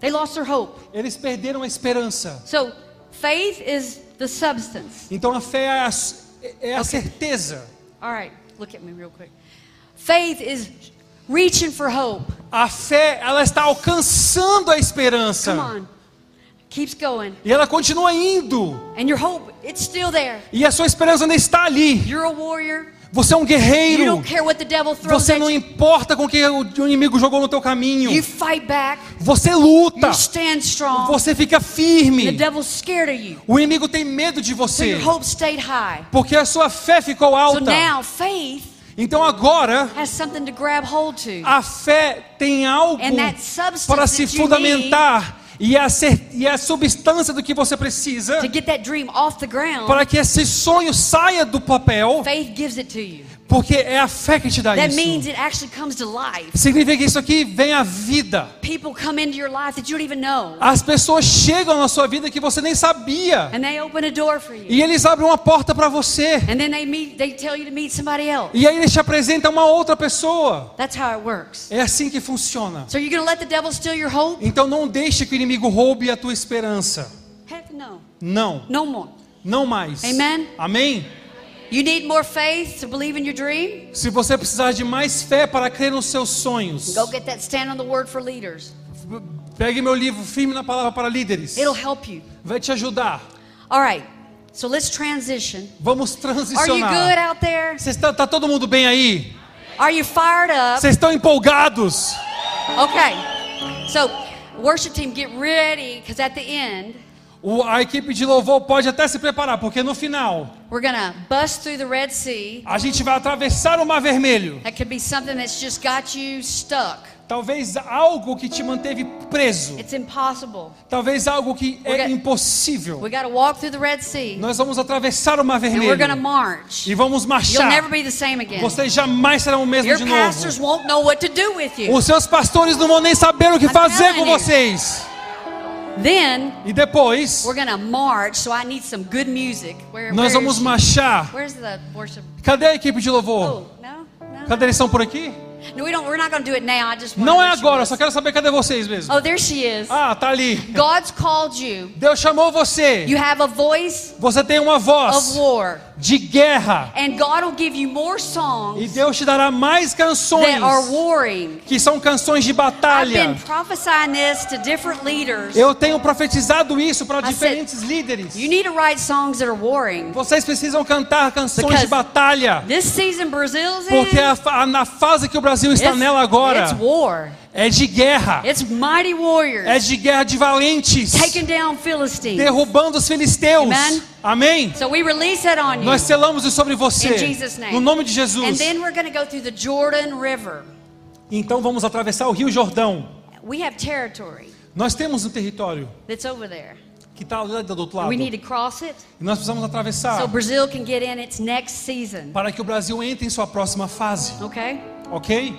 They lost their hope.
Eles perderam a esperança.
So, faith is the substance.
Então a fé é a, é a certeza.
All right, look at me real quick. Faith is reaching for hope.
A fé, ela está alcançando a
Come
esperança.
on. Keeps going.
E ela continua indo.
And your hope, it's still there.
E a sua esperança ainda está ali.
You're a warrior.
Você é um
You
guerreiro.
don't care what the devil throws
Você não importa com o que o inimigo jogou no teu caminho.
You fight back.
Você luta.
You stand strong.
Você fica
The
firme.
devil's scared of you.
O inimigo tem medo de você.
your hope stayed high.
Porque a sua fé ficou alta.
now faith
Então agora
has something to grab hold to.
a fé tem algo para se fundamentar e a, cer- e a substância do que você precisa
To get that dream off the ground,
para que esse sonho saia do papel,
faith gives it to you.
Porque é a fé que te dá
That means
isso.
it actually comes to life.
Significa que isso aqui vem à vida.
People come into your life that you don't even know.
As pessoas chegam na sua vida que você nem sabia.
And they open a door for you.
E eles abrem uma porta para você.
And then they meet they tell you to meet somebody else.
E aí eles te apresentam uma outra pessoa.
That's how it works.
É assim que funciona.
So you're gonna let the devil steal your hope?
Então não deixe que o inimigo roube a tua esperança.
Heck no.
Não,
No more.
não mais.
Amen.
Amém?
You need more faith to believe in your dream?
Se você precisar de mais fé para crer nos seus sonhos,
Go get that stand on the word for leaders.
pegue meu livro Firme na Palavra para Líderes.
It'll help you.
Vai te ajudar.
All right. So let's transition.
Vamos
Are you good
transicionar.
out there?
Vocês tá, tá todo mundo bem aí?
Are you fired up?
Vocês estão empolgados?
Okay. So, worship team, get ready because at the end,
O- a equipe de louvor pode até se preparar, porque no final
we're to bust through the Red Sea.
a gente vai atravessar o Mar Vermelho.
That could be something that's just got you stuck.
Talvez algo que te manteve preso.
It's impossible.
Talvez algo que
We're
é
gonna-
impossível.
We walk through the Red Sea
Nós vamos atravessar o Mar
and we're to
Vermelho
march.
e vamos
You'll never
marchar.
be the same again.
Vocês jamais serão o mesmo
Your
de
pastors
novo.
won't know what to do with you.
Os seus pastores não vão nem saber o que
I'm
fazer com
telling you.
vocês.
Then
E depois,
we're to march, so I need some good music. Where,
nós vamos marchar.
Where's the worship?
Cadê a equipe de louvor?
Oh, no? No.
Cadê eles estão por aqui?
No, we don't we're not to do it now. I just
Não é agora, só quero saber cadê vocês mesmo.
Oh, there she is.
Ah, tá ali.
God's called you.
Deus chamou você.
You have a voice
Você tem uma
of
voz
war.
De guerra.
And God will give you more
E
songs
Deus te dará mais canções
that are warring.
que são canções de batalha.
been prophesying this to different leaders.
Eu tenho profetizado isso para
I said,
diferentes líderes.
You need to write songs that are warring.
Vocês precisam cantar canções de batalha.
This season
Porque a, fa- na fase que o Brasil está nela agora. É de guerra.
It's mighty warriors
É de guerra de valentes.
taking down Philistines.
Derrubando os filisteus.
Amen.
Amém?
So we release that on you.
Nós selamos isso sobre
In
você.
Jesus' name.
No nome de
And
Jesus.
then we're going to go through the Jordan River.
Então vamos atravessar o Rio Jordão.
We have territory
Nós temos um território
that's over there.
que está lá do outro lado.
We
E
need to cross it
nós precisamos atravessar
so Brazil can get in its next season.
para que o Brasil entre em sua próxima fase.
Okay?
Ok?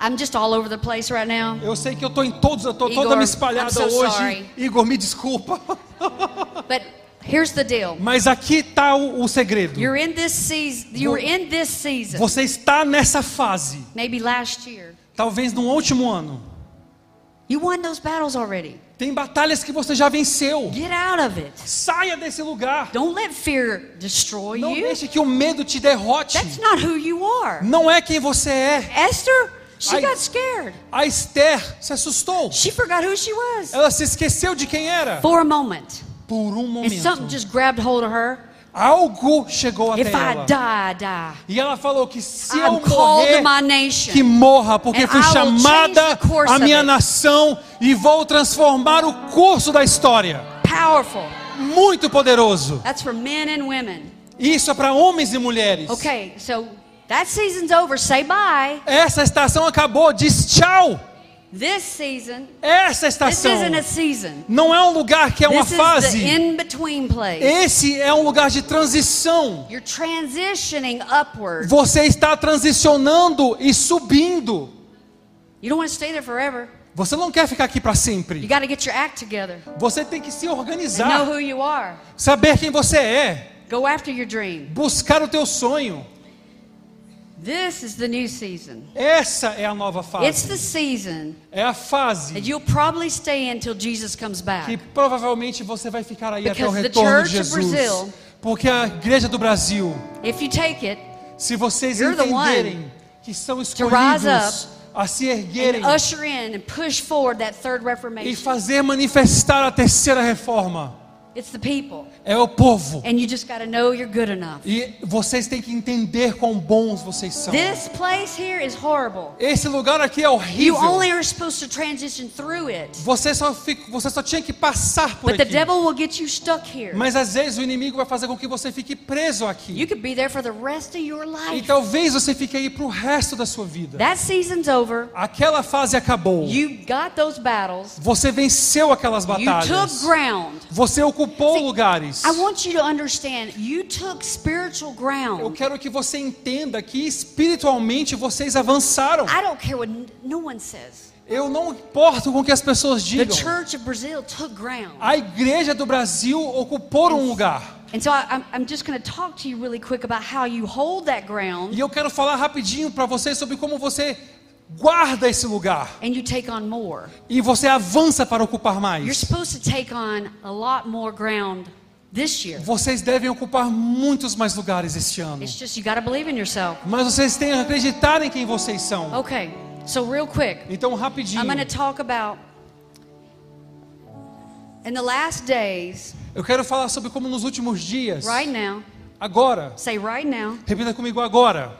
I'm just all over the place right now.
Eu sei que eu estou em todos, eu estou
Igor,
toda me espalhada
so
hoje.
sorry.
Igor, me desculpa. *laughs*
But here's the deal.
Mas aqui está o, o segredo.
You're in this season. You were in this season.
Você está nessa fase.
Maybe last year.
Talvez no último ano.
You won those battles already.
Tem batalhas que você já venceu.
Get out of it.
Saia desse lugar.
Don't let fear destroy
Não
you.
deixe que o medo te derrote.
That's not who you are.
Não é quem você é.
Esther, She
A,
got scared.
a Esther se assustou.
She forgot who she was
Ela se esqueceu de quem era.
for a moment.
Por um
And something
momento.
just grabbed hold of her.
Algo chegou até
If I
ela.
die, I die.
E ela falou que se
I'm
eu morrer,
nation.
que morra, porque fui
I
chamada a minha nação e vou transformar o curso da história.
Powerful.
Muito poderoso.
That's for men and women.
Isso é para homens e mulheres.
Okay, so that season's over. Say bye.
Essa estação acabou. Diz tchau.
This season,
Essa
this
estação
isn't a season.
não é um lugar que é uma
This is the
fase.
in-between place.
Esse é um lugar de transição.
You're transitioning upward.
Você está transicionando e subindo.
You don't want to stay there forever.
Você não quer ficar aqui para
You
sempre.
got to get your act together
Você tem que se
and know
organizar,
who you are.
saber quem você é,
Go after your dream.
buscar o teu sonho.
This is the new season.
Essa é a nova
It's
fase.
the season
É a fase
that you'll probably stay until Jesus comes
que
back.
provavelmente você vai ficar aí até o
Because
retorno de Jesus.
Brazil-
Porque a igreja do Brasil,
If you take it
se vocês entenderem que são escolhidos a se
and
erguerem
usher in and push forward that third
e
reformation,
fazer manifestar a terceira reforma,
it's.
É o povo.
And you just got to know you're good enough.
E vocês têm que entender quão bons vocês são.
This place here is horrible.
Esse lugar aqui é
You
horrível.
only are supposed to transition through it.
Você só, fica, você só tinha que passar por
But the
aqui.
devil will get you stuck here.
Mas às vezes o inimigo vai fazer com que você fique preso aqui.
You could be there for the rest of your
E
life.
talvez você fique aí pro resto da sua vida.
That season's over.
Aquela fase acabou.
You got those battles.
Você venceu aquelas
You took
batalhas.
ground.
Você ocupou
See,
lugares.
I want you to understand, you took spiritual
Eu
ground.
quero que você entenda que espiritualmente vocês avançaram.
I don't care what no one says.
Eu não importo com o que as pessoas
The
digam.
Church of Brazil took ground.
A igreja do Brasil ocupou um lugar.
And so I, I'm, I'm just going to talk to you really quick about how you hold that ground
E eu quero falar rapidinho para vocês sobre como você guarda esse lugar
and you take on more.
e você avança para ocupar
You're
mais.
supposed to take on a lot more ground this year.
Vocês devem ocupar muitos mais lugares este ano.
It's just you got to believe in yourself.
Mas vocês têm que acreditar em quem vocês são.
Okay, so real quick,
Então, rapidinho.
About in the last days,
Eu quero falar sobre como nos últimos dias,
right now,
agora,
say right now,
repita comigo agora,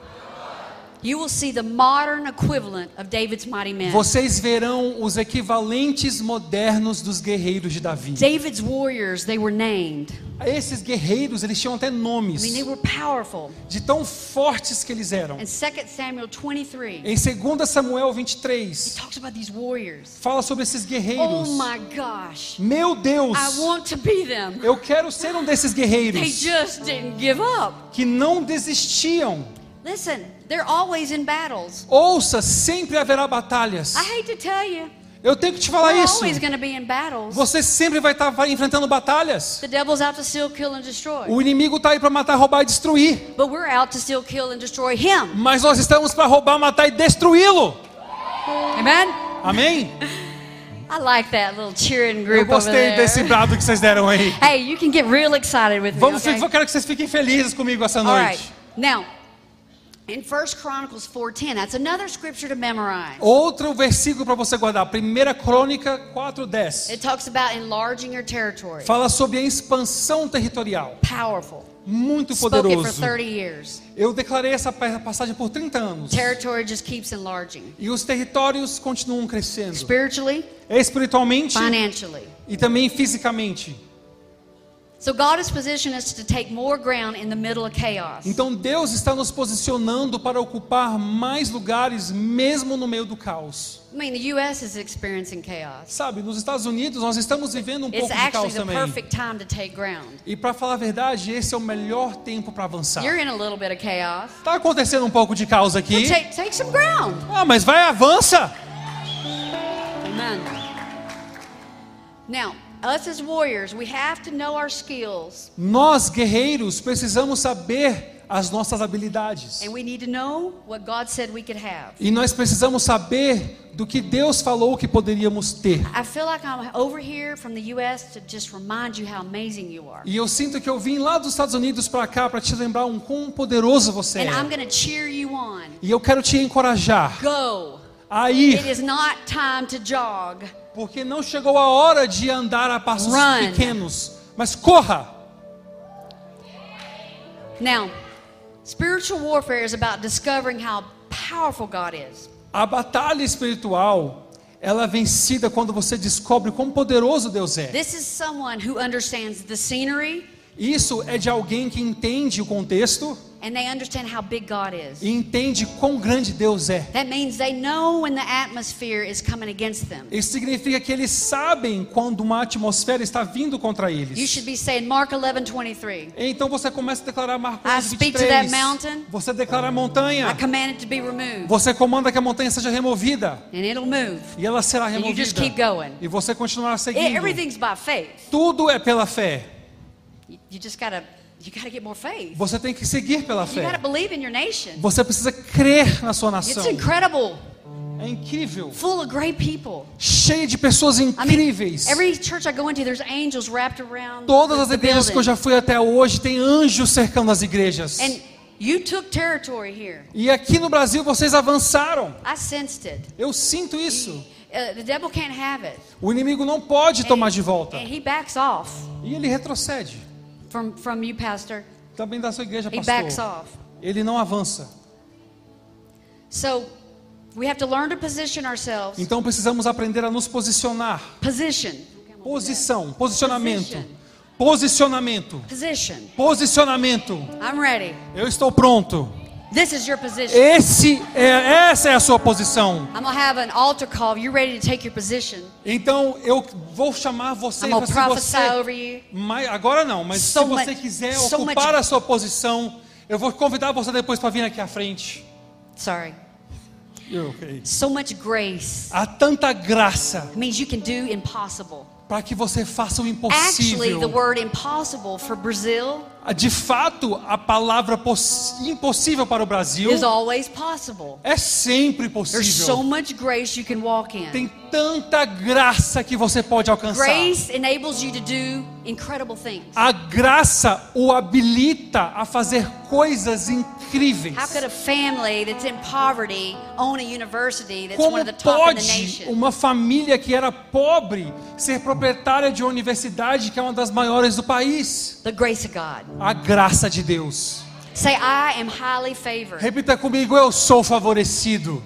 vocês verão os equivalentes modernos dos guerreiros de Davi.
David's warriors, they were named.
Esses guerreiros, eles tinham até
I
nomes,
mean, they were powerful.
de tão fortes que eles eram.
In 2 Samuel 23,
Em 2 Samuel
he
23,
talks about these warriors.
fala sobre esses
Oh
guerreiros.
my gosh,
Meu Deus,
I want to be them.
eu quero ser um desses
They
guerreiros
just didn't give up.
que não desistiam.
Listen, they're always in battles.
Ouça, sempre haverá batalhas.
I hate to tell you,
Eu tenho que te falar
we're
isso. Você sempre vai estar enfrentando batalhas.
The devil's out to steal, kill, and destroy.
O inimigo está aí para matar, roubar e destruir.
But we're out to steal, kill, and destroy him.
Mas nós estamos para roubar, matar e destruí-lo.
Amen?
Amém? *laughs*
I like that little cheering
Eu
group
gostei desse brado que vocês deram aí.
Hey, you can get real excited with me.
Vamos,
okay?
eu quero que vocês fiquem felizes comigo essa
All right.
noite.
Now, in 1 Chronicles 4:10, that's another scripture to memorize.
Outro versículo para você guardar, 1 Crônica 4:10.
It talks about enlarging your territory.
Fala sobre a expansão territorial.
Powerful.
Muito
Spoke it for
poderoso.
30 years.
Eu declarei essa passagem por 30 anos.
Territory just keeps enlarging.
E os territórios continuam crescendo.
Spiritually,
Espiritualmente
financially.
e também fisicamente. Então Deus está nos posicionando para ocupar mais lugares mesmo no meio do caos.
I mean, the U.S. is experiencing chaos.
Sabe, nos Estados Unidos nós estamos vivendo um
It's
pouco de caos também.
perfect time to take ground.
E para falar a verdade, esse é o melhor tempo para avançar.
You're in a little bit of chaos.
Tá acontecendo um pouco de caos
So
aqui.
take, take some ground.
Ah, mas vai avança.
Amen. Now, us as warriors, we have to know our skills
Nós guerreiros precisamos saber as nossas habilidades.
and we need to know what God said we could have.
E nós precisamos saber do que Deus falou que poderíamos ter.
I feel like I'm over here from the U.S. to just remind you how amazing you are.
E eu sinto que eu vim lá dos Estados Unidos para cá para te lembrar um quão poderoso você
And I'm
é.
going to cheer you on.
E eu quero te encorajar.
Go.
A
It
ir,
is not time to jog.
porque não chegou a hora de andar a passos
Run.
pequenos, mas corra.
Now, spiritual warfare is about discovering how powerful God is.
A batalha espiritual, ela é vencida quando você descobre quão poderoso Deus é.
This is someone who understands the scenery
Isso é de alguém que entende o contexto
and they understand how big God is.
e entende quão grande Deus é.
That means they know when the atmosphere is coming against them.
Isso significa que eles sabem quando uma atmosfera está vindo contra
You
eles.
should be saying Mark 11:23.
Então você começa a declarar Marcos
I speak to that
23.
mountain.
Você declara a
I
montanha.
command it to be removed
Você comanda que a montanha seja removida.
and it'll move.
E ela será
And you just
removida.
keep going.
E você continuará
It-
seguindo.
everything's by faith.
Tudo é pela fé.
You, you just gotta
Você tem que seguir pela fé.
believe in your nation.
Você precisa crer na sua
It's
nação.
incredible,
É incrível.
full of great people.
Cheio de pessoas
I mean,
incríveis.
every church I go into, there's angels wrapped around
Todas as igrejas que eu já fui até hoje tem anjos cercando as igrejas.
And you took territory here.
E aqui no Brasil vocês avançaram.
I sensed it.
Eu sinto isso.
Uh, the devil can't have it.
O inimigo não pode tomar
And-
de volta.
And he backs off
E ele retrocede.
From, from you, Pastor.
Também da sua igreja,
He backs
pastor.
off.
Ele não avança.
So we have to learn to position ourselves.
Então precisamos aprender a nos posicionar.
Position.
Posição, posicionamento.
Position.
Posicionamento.
Position.
Posicionamento.
I'm ready.
Eu estou pronto.
This is your position.
Esse é, essa é a sua posição.
I'm gonna have an altar call. You ready to take your position?
Então eu vou chamar você
I'm
para se você
over you.
Mas agora não, mas
So
se você
much-
quiser
so
ocupar
much-
a sua posição, eu vou convidar você depois para vir aqui à frente.
Sorry.
Eu, ok.
So much grace
Há tanta graça
means you can do impossible.
para que você faça o
Actually, the
impossível.
word impossible for Brazil
De fato, a palavra poss- impossível para o Brasil é sempre
There's so
possível.
much grace you can walk in.
Tem tanta graça que você pode alcançar.
Grace enables you to do incredible things.
A graça o habilita a fazer coisas incríveis.
A a
Como pode uma família que era pobre ser proprietária de uma universidade que é uma das maiores do país?
The grace of God.
A graça de Deus.
Say, I am highly favored.
Repita comigo, eu sou favorecido.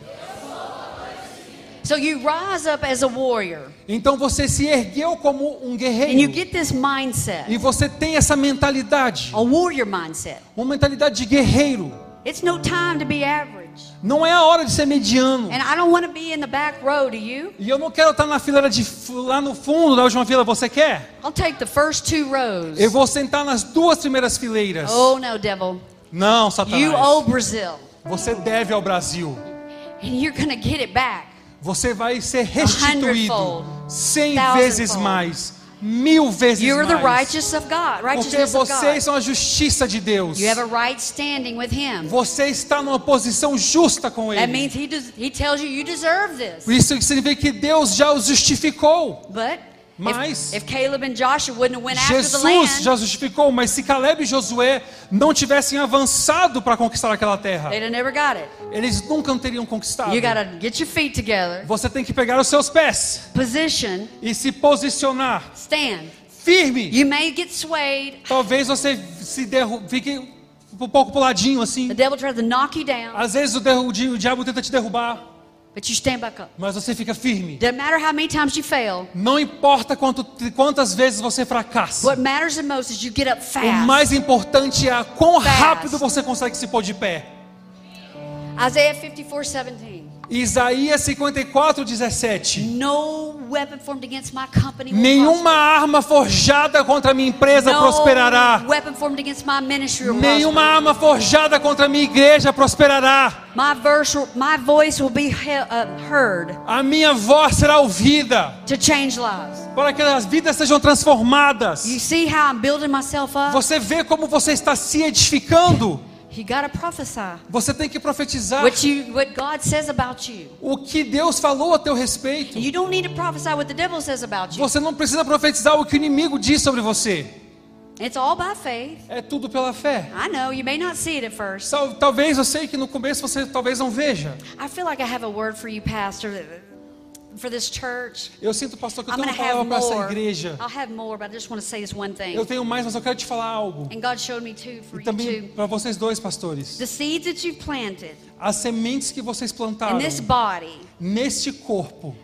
So you rise up as a warrior
Então você se ergueu como um
and you
guerreiro.
get this mindset,
E você tem essa mentalidade,
a warrior mindset.
uma mentalidade de guerreiro.
It's no time to be average.
Não é a hora de ser mediano.
And I don't want to be in the back row, do you?
E eu não quero estar na fileira de lá no fundo da última fila, você quer?
I'll take the first two rows.
Eu vou sentar nas duas primeiras fileiras.
Oh no, devil.
Não,
You
Satanás.
owe Brazil.
Você deve ao Brasil.
And you're going to get it back.
Você vai ser restituído cem vezes mais, mil vezes
You're the
mais.
righteous of God,
Porque
righteousness of God.
vocês são a justiça de Deus.
You have a right standing with Him.
Você está numa posição justa com
That
Ele.
means He He tells you you deserve this.
Isso significa que Deus já os justificou.
But
Mas-
if, if Caleb and Joshua wouldn't have went after the
Jesus
land,
já justificou, mas se Caleb e Josué não tivessem avançado para conquistar aquela terra,
they'd have never got it.
eles nunca teriam conquistado.
You got to get your feet together,
Você tem que pegar os seus pés
position,
e se posicionar
stand.
firme.
You may get swayed.
Talvez você se derru fique um pouco puladinho assim.
The devil tries to knock you down,
Às vezes o, o diabo tenta te derrubar,
but you stand back up.
mas você fica firme.
Doesn't matter how many times you fail.
Não importa quanto, quantas vezes você fracassa.
What matters the most is you get up
O
fast.
mais importante é quão
Fast.
rápido você consegue se pôr de pé.
Isaiah 54 17.
Isaías 54, 17.
No weapon formed against my company will
Nenhuma arma forjada contra a minha empresa prosperará.
weapon formed against my ministry will
Nenhuma arma forjada contra a minha igreja prosperará.
My verse, my voice will be uh, heard
A minha voz será ouvida
to change lives.
para que as vidas sejam transformadas.
You see how I'm building myself up?
Você vê como você está se edificando.
You gotta prophesy
Você tem que profetizar
what you, what God says about you.
o que Deus falou a teu respeito.
You don't need to prophesy what the devil says about you.
Você não precisa profetizar o que o inimigo diz sobre você.
It's all by faith.
É tudo pela fé.
I know you may not see it at first.
Tal- Talvez eu sei que no começo você talvez não veja.
I feel like I have a word for you, Pastor, for this church.
Eu sinto, pastor, que eu tenho uma palavra para essa igreja.
I'll have more, but I just want to say this one thing.
Eu tenho mais, mas eu quero te falar algo.
And God showed me too for
E
you
também para vocês dois, pastores.
The seeds that you've planted
As sementes que vocês plantaram
in this body,
neste corpo.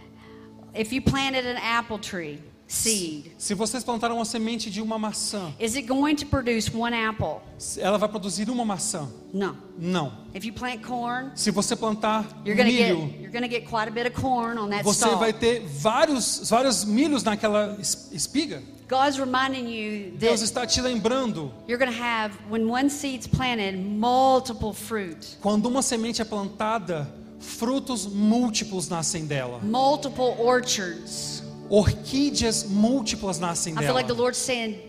if you planted an apple tree seed,
Se vocês plantaram uma semente de uma maçã,
is it going to produce one apple?
ela vai produzir uma maçã?
No.
Não.
If you plant corn,
Se você plantar
you're going to
milho,
get you're going to get quite a bit of corn on that
você
stalk.
vai ter vários, vários milhos naquela es- espiga.
God's reminding you
Deus
that
está te lembrando.
you're going to have when one seed's planted multiple fruit,
Quando uma semente é plantada, frutos múltiplos nascem dela.
multiple orchards.
Orquídeas múltiplas nascem
I feel
dela.
like the Lord's saying,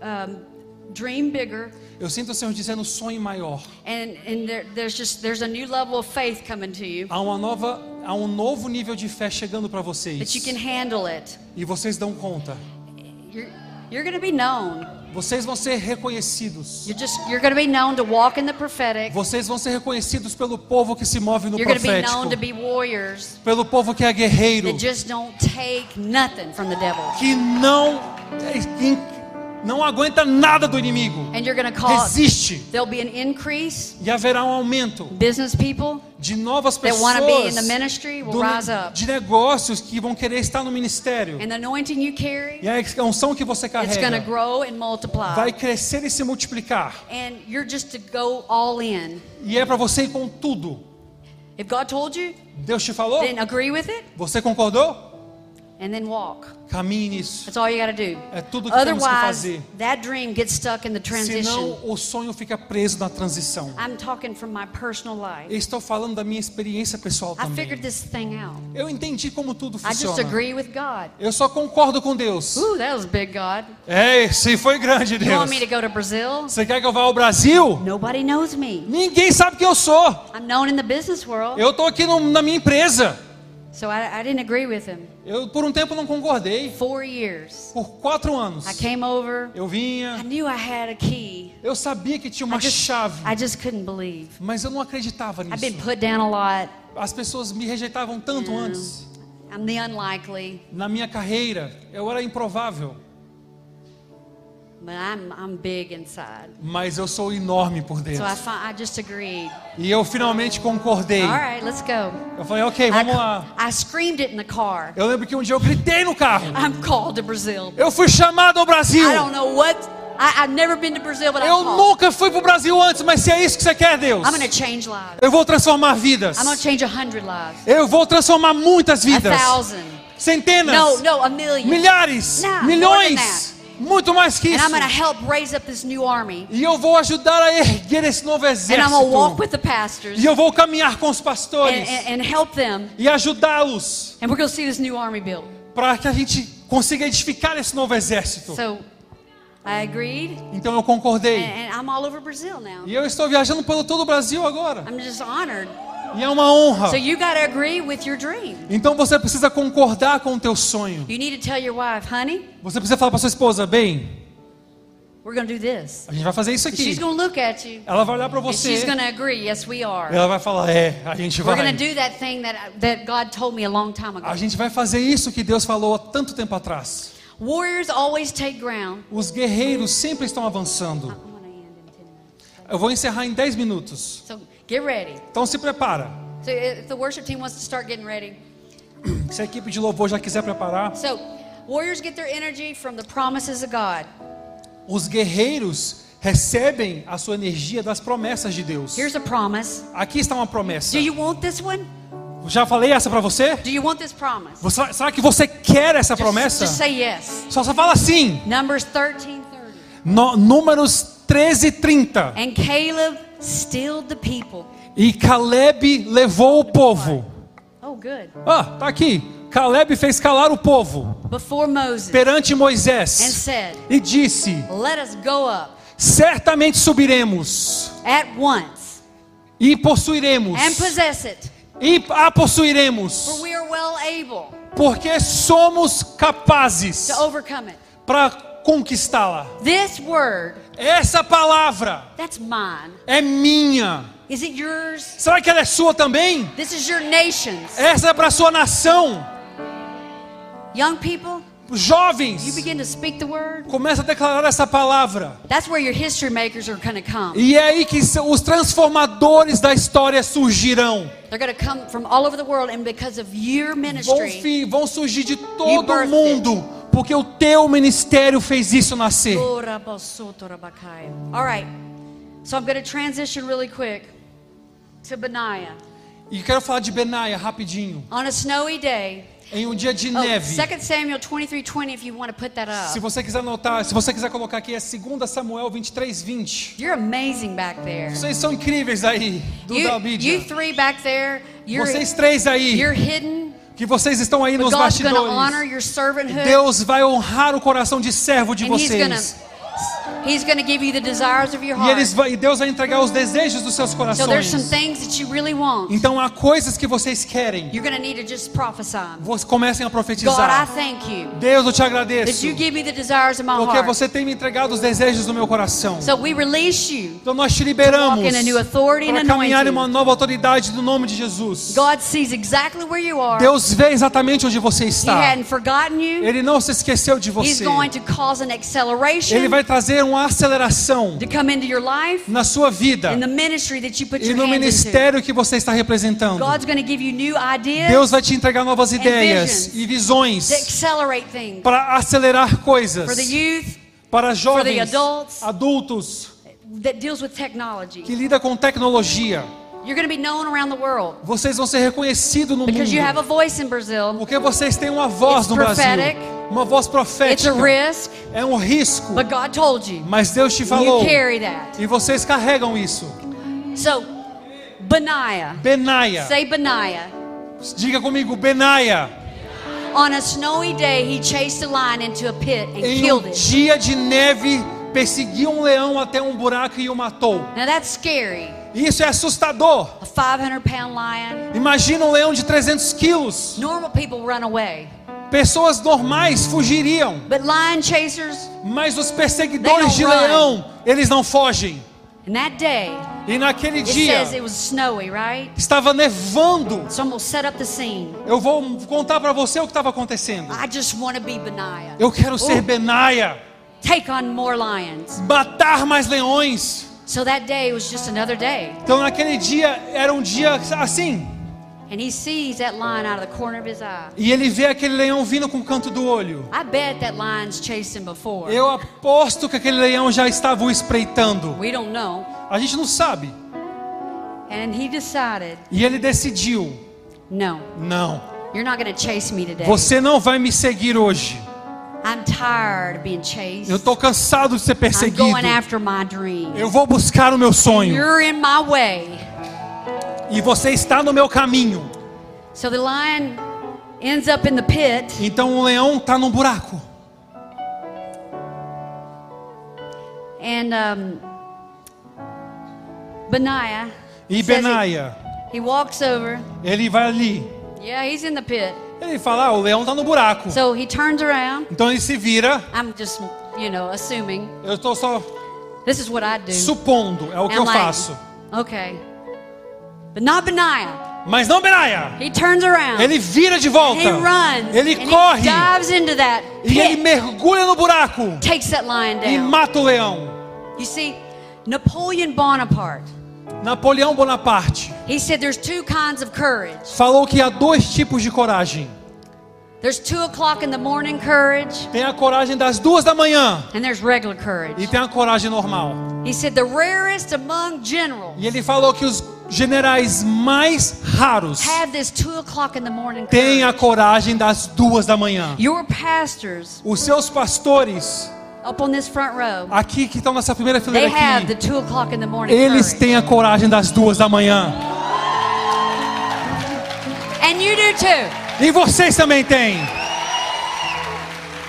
um, dream bigger,
Eu sinto o Senhor dizendo sonho maior.
and and there, there's just there's a new level of faith coming to you
Há uma nova, há um novo nível de fé chegando para vocês.
that you can handle it.
E vocês dão conta.
You're you're going to be known.
Vocês vão ser reconhecidos.
You're just you're going to be known to walk in the prophetic.
Vocês vão ser reconhecidos pelo povo que se move no
You're to be
profético.
known to be warriors
Pelo povo que é guerreiro.
that just don't take nothing from the devil.
Que não, não aguenta nada do inimigo. Resiste.
there'll be an increase.
E haverá um aumento
Business people
de novas
that want to be in
pessoas
the ministry will
do- de negócios que vão querer estar no ministério. E a unção que você carrega
grow and multiply.
vai crescer e se multiplicar.
And you're just to go all in.
E é para você ir com tudo.
If God told you,
Deus te falou?
then agree with it
Você concordou?
And then walk.
Caminhe nisso.
That's all you got to do.
É tudo que temos que
Otherwise,
fazer.
that dream gets stuck in the transition.
Senão o sonho fica preso na transição.
I'm talking from my personal life.
Eu estou falando da minha experiência pessoal
I
também.
figured this thing out.
Eu entendi como tudo
I just
funciona.
agree with God.
Eu só concordo com Deus.
Ooh, that was big, God.
É, sim, foi grande,
You
Deus.
want me to go to Brazil?
Você quer que eu vá ao Brasil?
Nobody knows me.
Ninguém sabe quem eu sou.
I'm known in the business world.
Eu estou aqui no- na minha empresa.
So I, I didn't agree with him.
Eu por um tempo não concordei.
Four years.
Por quatro anos.
I came over.
Eu
I
vinha.
knew I had a key.
Eu sabia que tinha
I
uma
just,
chave,
I just couldn't believe.
mas eu não acreditava
I've been
nisso.
put down a lot.
As pessoas me rejeitavam tanto antes.
I'm the unlikely,
Na minha carreira, eu era improvável,
I'm I'm big inside.
mas eu sou enorme por
So
dentro.
I fi- I just agreed.
E eu finalmente concordei.
All right, let's go.
Eu falei, ok, vamos lá.
I, I screamed it in the car.
Eu lembro que um dia eu gritei no carro.
I'm called to Brazil.
Eu fui chamado ao Brasil.
I don't know what. I, I've never been to Brazil, but
Eu nunca fui pro Brasil antes, mas se é isso que você quer, Deus,
I'm change lives.
eu vou transformar vidas.
I'm change a hundred lives,
Eu vou transformar muitas
a
vidas.
thousand.
Centenas.
No, no, a million.
Milhares.
No,
milhões. Muito mais que
And
isso.
I'm going to help raise up this new army.
E eu vou ajudar a erguer esse novo
And I'm going to walk
exército.
with the pastors
E eu vou caminhar com os
and,
pastores e ajudá-los
And we're going to see this new army built.
para que a gente consiga edificar esse novo exército.
So I agreed.
Então eu concordei.
And, and I'm all over Brazil now.
E eu estou viajando pelo todo o Brasil agora. E é uma honra.
So you got to agree with your dream.
Então você precisa concordar com o teu sonho.
You need to tell your wife, honey,
Você precisa falar para sua esposa, bem,
we're going to do this.
a gente vai fazer isso aqui.
going to look at you.
Ela vai olhar para você.
agree, yes, we are.
Ela vai falar, é, a gente vai.
that thing that, that God told me a long time ago.
A gente vai fazer isso que Deus falou há tanto tempo atrás.
Warriors always take ground.
Os guerreiros sempre estão avançando.
I'm going to end in 10 minutes.
Eu vou encerrar em 10 minutos.
So get ready.
Então se prepara.
So if the worship team wants to start getting ready. *clears throat*
Se a equipe de louvor já quiser preparar,
So warriors get their energy from the promises of God.
os guerreiros recebem a sua energia das promessas de Deus.
Here's a promise.
Aqui está uma promessa.
Do you want this one?
Já falei essa para você?
Do you want this promise?
Você- Será que você quer essa
Just,
promessa?
just say yes.
Só só fala assim.
Numbers 13:30.
No- números 13 e 30.
And Caleb.
E Caleb levou o povo.
Oh, good.
Ah, tá aqui. Caleb fez calar o povo
Before Moses
perante
and
Moisés
said,
e disse:
Let us go up
Certamente subiremos
at once
e possuiremos
and possess it,
e a possuiremos,
for we are well able
porque somos capazes
to overcome it.
para conquistá-la. Essa palavra
that's mine.
é minha.
Is it yours?
Será que ela é sua também?
This is your nation's.
Essa é para sua nação.
Young people, you
Jovens, começa a declarar essa palavra.
That's where your history makers are going to come.
E é aí que os transformadores da história surgirão. Vão, vão surgir de todo o mundo, porque o teu ministério fez isso nascer.
All right, so I'm going to transition really quick to Benaiah.
E quero falar de Benaia rapidinho.
On a snowy day,
Em um dia de
oh,
neve.
2 Samuel 23:20 if you want to put that
Se
up.
você quiser anotar, se você quiser colocar aqui é 2 Samuel 23, 20.
You're amazing back there.
Vocês são incríveis aí, do
You, you three back there, you're,
Vocês três aí,
you're hidden,
que vocês estão aí
but
nos
God's
bastidores. Deus vai honrar o coração de servo de
and
vocês.
He's going to give you the desires of your
E
heart.
eles vai, e Deus vai entregar os desejos dos seus
So there's some
corações.
things that you really want.
Então há coisas que vocês querem.
You're going to need to just prophesy.
Vocês comecem a
God, I
profetizar.
thank you
Deus, eu te
that
agradeço.
you give me the desires of my
Porque
heart.
você tem me entregado os desejos do meu coração.
So we release you.
Então nós te liberamos
walk in a new authority
para caminhar em uma nova autoridade no nome de Jesus.
God sees exactly where you are.
Deus vê exatamente onde você
He
está.
hadn't forgotten you.
Ele não se esqueceu de
He's
você.
going to cause an acceleration
Ele vai trazer uma aceleração
life
na sua vida e no
hands into.
ministério que você está representando.
God's going to give you new ideas
Deus vai te entregar novas ideias e visões para acelerar coisas
for the youth
para jovens,
adults.
adultos
that deals with technology.
que lidam com tecnologia.
You're going to be known around the world
Vocês vão ser reconhecidos no
because you have
mundo
a voice in Brazil.
porque vocês têm uma voz
It's
no Brasil,
prophetic.
Uma voz
It's a
profética.
risk,
É um risco,
but God told you.
mas Deus te
You
falou
carry that.
e vocês carregam isso.
So, Benaiah.
Benaia,
Say Benaiah.
diga comigo, Benaia.
On a snowy day, he chased a lion into a pit and
Em um
killed it.
dia de neve, perseguiu um leão até um buraco e o matou.
Now that's scary.
Isso é assustador.
A 500 pound lion.
Imagina um leão de 300 quilos.
Normal people run away.
Pessoas normais fugiriam,
But lion chasers,
mas os perseguidores de
run.
leão, eles não fogem.
that day,
E naquele dia
it snowy, right?
estava nevando.
So.
Eu vou contar para você o que estava acontecendo. Eu quero ser
Oh.
Benaia,
Take on more lions.
matar mais leões.
So that day was just another day.
Então naquele dia era um dia assim. E ele vê aquele leão vindo com o canto do olho.
I bet that lion's chased him before.
Eu aposto que aquele leão já estava o espreitando.
We don't know.
A gente não sabe.
And he decided,
E ele decidiu:
no,
não,
you're not going to chase me today.
você não vai me seguir hoje.
I'm tired of being chased.
Eu estou cansado de ser perseguido. Eu vou buscar o meu sonho. E você está no meu caminho.
So the lion ends up in the pit.
Então o leão está num buraco.
And um, Benaiah,
E
says he-
Benaia,
he walks over.
ele vai ali.
Yeah, he's in the pit.
Ele fala: ah, o leão está no buraco.
So he turns around.
Então ele se vira.
I'm just, you know, assuming.
Eu estou só
This is what I do.
supondo, é o que
And
eu
like,
faço.
Okay. But not Benaiah.
Mas não Benaia.
He turns around.
Ele vira de volta.
he runs.
Ele corre.
He dives into that
E ele mergulha no buraco
takes that lion
e mata o leão.
You see, Napoleon Bonaparte,
Napoleão Bonaparte
he said there's two kinds of courage.
falou que há dois tipos de coragem.
There's two o'clock in the morning courage,
Tem a coragem das duas da manhã
and there's regular
e
courage.
tem a coragem normal.
He said the rarest among generals
E ele falou que os generais mais raros têm a coragem das duas da manhã.
Your pastors
Os seus pastores aqui que estão nessa primeira fileira aqui, eles têm a coragem das duas da manhã.
And you do too.
E vocês também têm.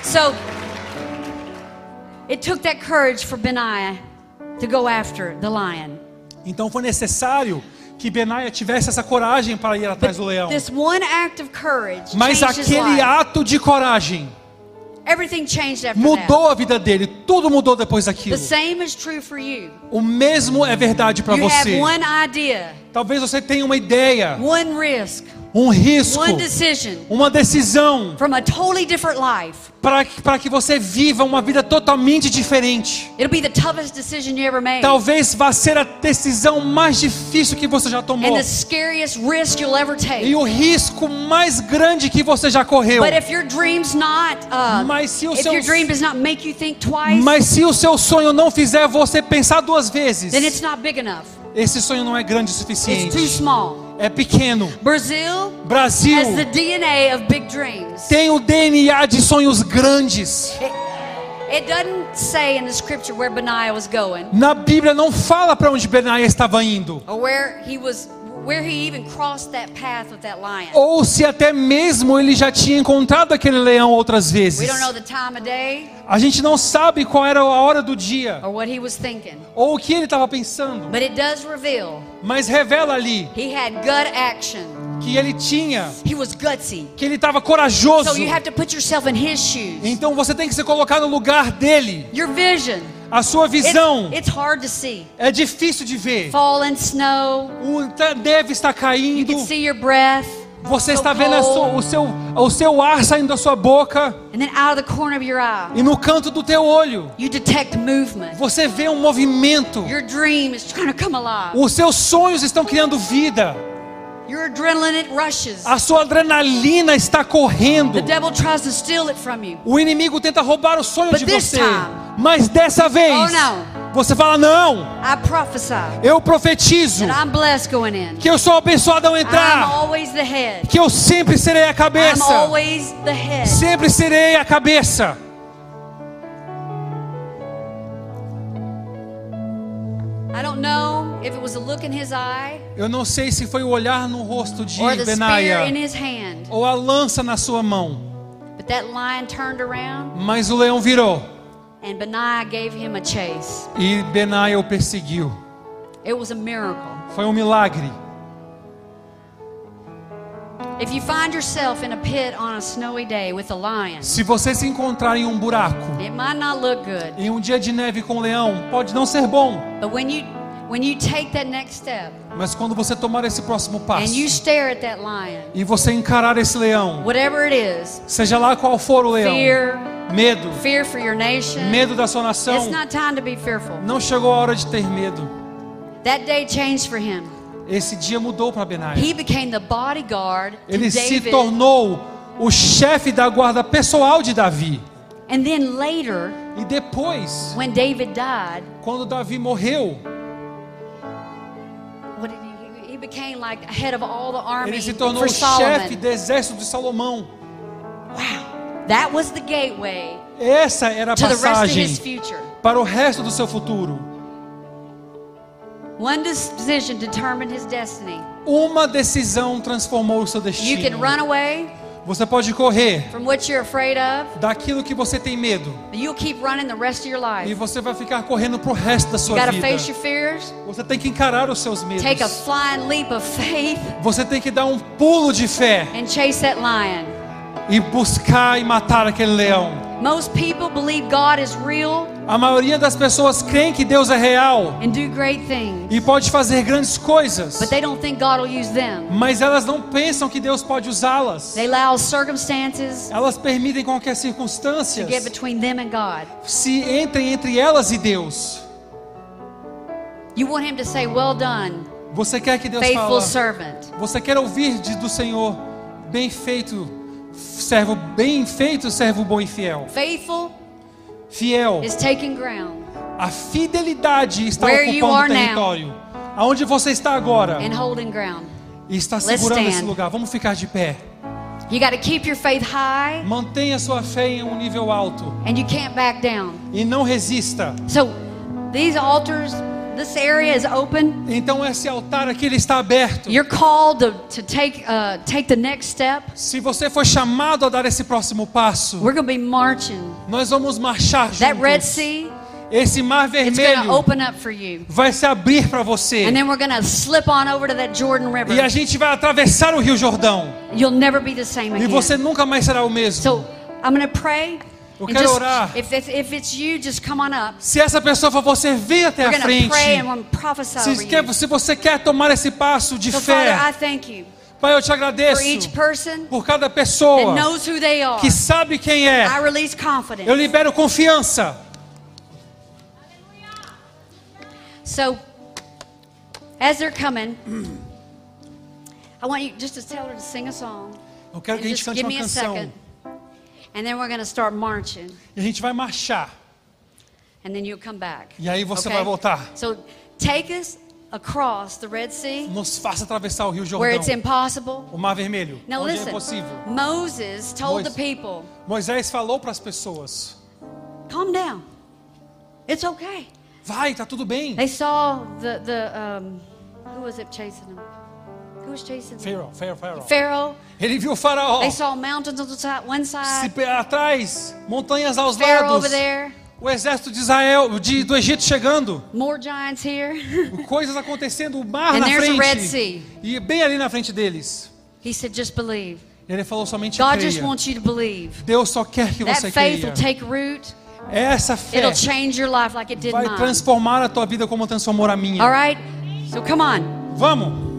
So it took that courage for Benaiah to go after the lion.
Então foi necessário que Benaia tivesse essa coragem para ir atrás do leão.
This one act of courage
Mas aquele ato de coragem. Mudou a vida dele, tudo mudou depois daquilo.
The same is true for you.
O mesmo é verdade para você. Talvez você tenha uma ideia,
one risk,
um risco,
one decision
uma decisão
from a totally different life.
para que, para que você viva uma vida totalmente diferente.
It'll be the toughest decision you ever made.
Talvez vá ser a decisão mais difícil que você já
And
tomou.
the scariest risk you'll ever
E o risco mais grande que você já correu.
But if your dream's not, uh,
Mas se o seu-
your dream does not make you think twice,
Mas se o seu sonho não fizer você pensar duas vezes,
then it's not big enough.
Esse sonho não é grande o
It's too
suficiente.
small.
É pequeno.
Brazil
Brasil
has the DNA of big dreams.
tem o DNA de sonhos grandes.
It, doesn't say in the scripture where Benaiah was going
Na Bíblia não fala para onde Benaia estava indo.
or where he was where he even crossed that path with that lion.
Ou se até mesmo ele já tinha encontrado aquele leão outras
We
vezes.
don't know the time of day
A gente não sabe qual era a hora do dia
or what he was thinking.
ou o que ele estava pensando,
But it does reveal
mas revela ali
he had gut action.
que ele tinha,
He was gutsy.
que ele estava corajoso.
So you have to put yourself in his shoes.
Então você tem que se colocar no lugar dele.
Your vision.
A sua
It's,
visão
it's hard to see.
é difícil de ver.
Snow.
O neve está
You
caindo.
can see your breath.
Você
so
está vendo sua- o seu, o seu ar saindo da sua boca
And then out of the corner of your eye,
e no canto do teu olho
you
você vê um movimento.
Your dream is trying to come alive.
Os seus sonhos estão criando vida.
Your adrenaline it rushes.
A sua adrenalina está correndo.
The devil tries to steal it from you.
O inimigo tenta roubar o sonho
But
de
this
você.
time-
Mas dessa vez,
Oh, não.
você fala: Não,
I prophesy
eu profetizo
that I'm blessed going in.
que eu sou abençoado ao entrar.
always the head.
Que eu sempre serei a
I'm
cabeça.
always the head.
Sempre serei a cabeça.
I don't know if it was a look in his eye
Eu não sei se foi o olhar no rosto de Benaia
in his hand,
ou a lança na sua mão,
but that lion turned around
mas o leão virou
and Benaiah gave him a chase.
e Benaia o perseguiu.
It was a miracle.
Foi um milagre.
If you find yourself in a pit on a snowy day with a lion,
Se você se encontrar em um buraco,
it might not look good,
em um dia de neve com um leão, pode não ser bom,
but when you when you take that next step
mas quando você tomar esse próximo passo
and you stare at that lion,
e você encarar esse leão,
whatever it is,
seja lá qual for o leão,
fear,
medo,
fear for your nation,
medo da sua
it's
nação,
not time to be fearful.
não chegou a hora de ter medo.
That day changed for him.
Esse dia mudou para Benaia.
He became the bodyguard to
Ele se
David.
tornou o chefe da guarda pessoal de Davi.
And then later,
E depois,
when David died,
quando Davi morreu, ele se tornou o chefe do exército de Salomão.
That was the gateway
Essa era a passagem
future.
para o resto do seu futuro.
One decision determined his destiny.
Uma decisão transformou o seu
You can
destino.
run away
Você pode correr
from what you're afraid of,
daquilo que você tem medo
but you'll keep running the rest of your
e
life.
você vai ficar correndo pro resto da sua
got to
vida.
face your fears,
Você tem que encarar os seus medos.
take a flying leap of faith,
Você tem que dar um pulo de fé
and chase that lion.
E buscar e matar aquele leão.
Most people believe God is real
A maioria das pessoas creem que Deus é real
and do great things,
e pode fazer grandes coisas,
but they don't think God will use them.
mas elas não pensam que Deus pode usá-las. Elas permitem qualquer
God.
se entrem entre elas e Deus.
You want Him to say, Well done,
Você quer que Deus
faithful
fale?
servant.
Você quer ouvir do Senhor, bem feito, servo bem feito, servo bom e fiel.
Faithful
Fiel.
is taking ground
A fidelidade está
Where
ocupando o
now.
território. Aonde você está agora
and holding ground.
e está segurando esse lugar. Vamos ficar de pé.
You got to keep your faith high
Mantenha sua fé em um nível alto
and you can't back down.
e não resista.
So, these altars, this area is open.
Então esse altar aqui ele está aberto.
You're called to, to take, uh, take the next step.
Se você foi chamado a dar esse próximo passo,
We're going to be marching.
nós vamos marchar
That Red
juntos.
Sea,
Esse mar vermelho
open up for you.
vai se abrir para você.
And then we're going to slip on over to that Jordan
E a
River.
gente vai atravessar o Rio Jordão.
You'll never be the same
E
again.
você nunca mais será o mesmo.
So, I'm going to pray. Eu quero
just-
orar.
If it's, if it's you, just come on up.
Se essa pessoa for você, vem até
We're
a
to pray and
frente.
over
Se, quer,
you.
se você quer tomar esse passo de
So, Father, I
fé,
thank you
Pai, eu te agradeço
each person
por cada pessoa
knows who they are.
que sabe quem é.
I release confidence.
Eu libero confiança.
So, as they're coming, *clears throat* I want you just to tell her to sing a song.
Eu quero que a gente cante
give
uma
me a
canção.
And then we're going to start marching.
E a gente vai marchar.
And then you'll come back.
E aí você
Okay?
vai voltar.
So, take us across the Red Sea
Nos faça atravessar o Rio
where it's
Jordão.
impossible.
O Mar Vermelho.
Now,
onde é
listen.
impossível.
Moses told the people,
Moisés falou para as pessoas:
calm down. It's okay.
Vai, tá tudo bem.
They saw the, the um, who was it chasing them? Who was chasing?
Pharaoh, Pharaoh, Pharaoh.
Pharaoh.
Ele viu o faraó.
They saw mountains on the one
Se
side,
pe- atrás, montanhas aos
Pharaoh
lados.
over there,
O exército de Israel, de, do Egito chegando.
more giants here. *laughs*
Coisas acontecendo, o mar
And
na
there's the Red
frente.
Sea.
E bem ali na frente deles.
he said, just believe.
Ele falou somente
God just
creia.
wants you to believe.
Deus só quer que
That
você
faith
creia.
will take root.
Essa fé
It'll change your life like it did
vai
mine.
transformar a tua vida como transformou a minha.
All right? So come on.
Vamos.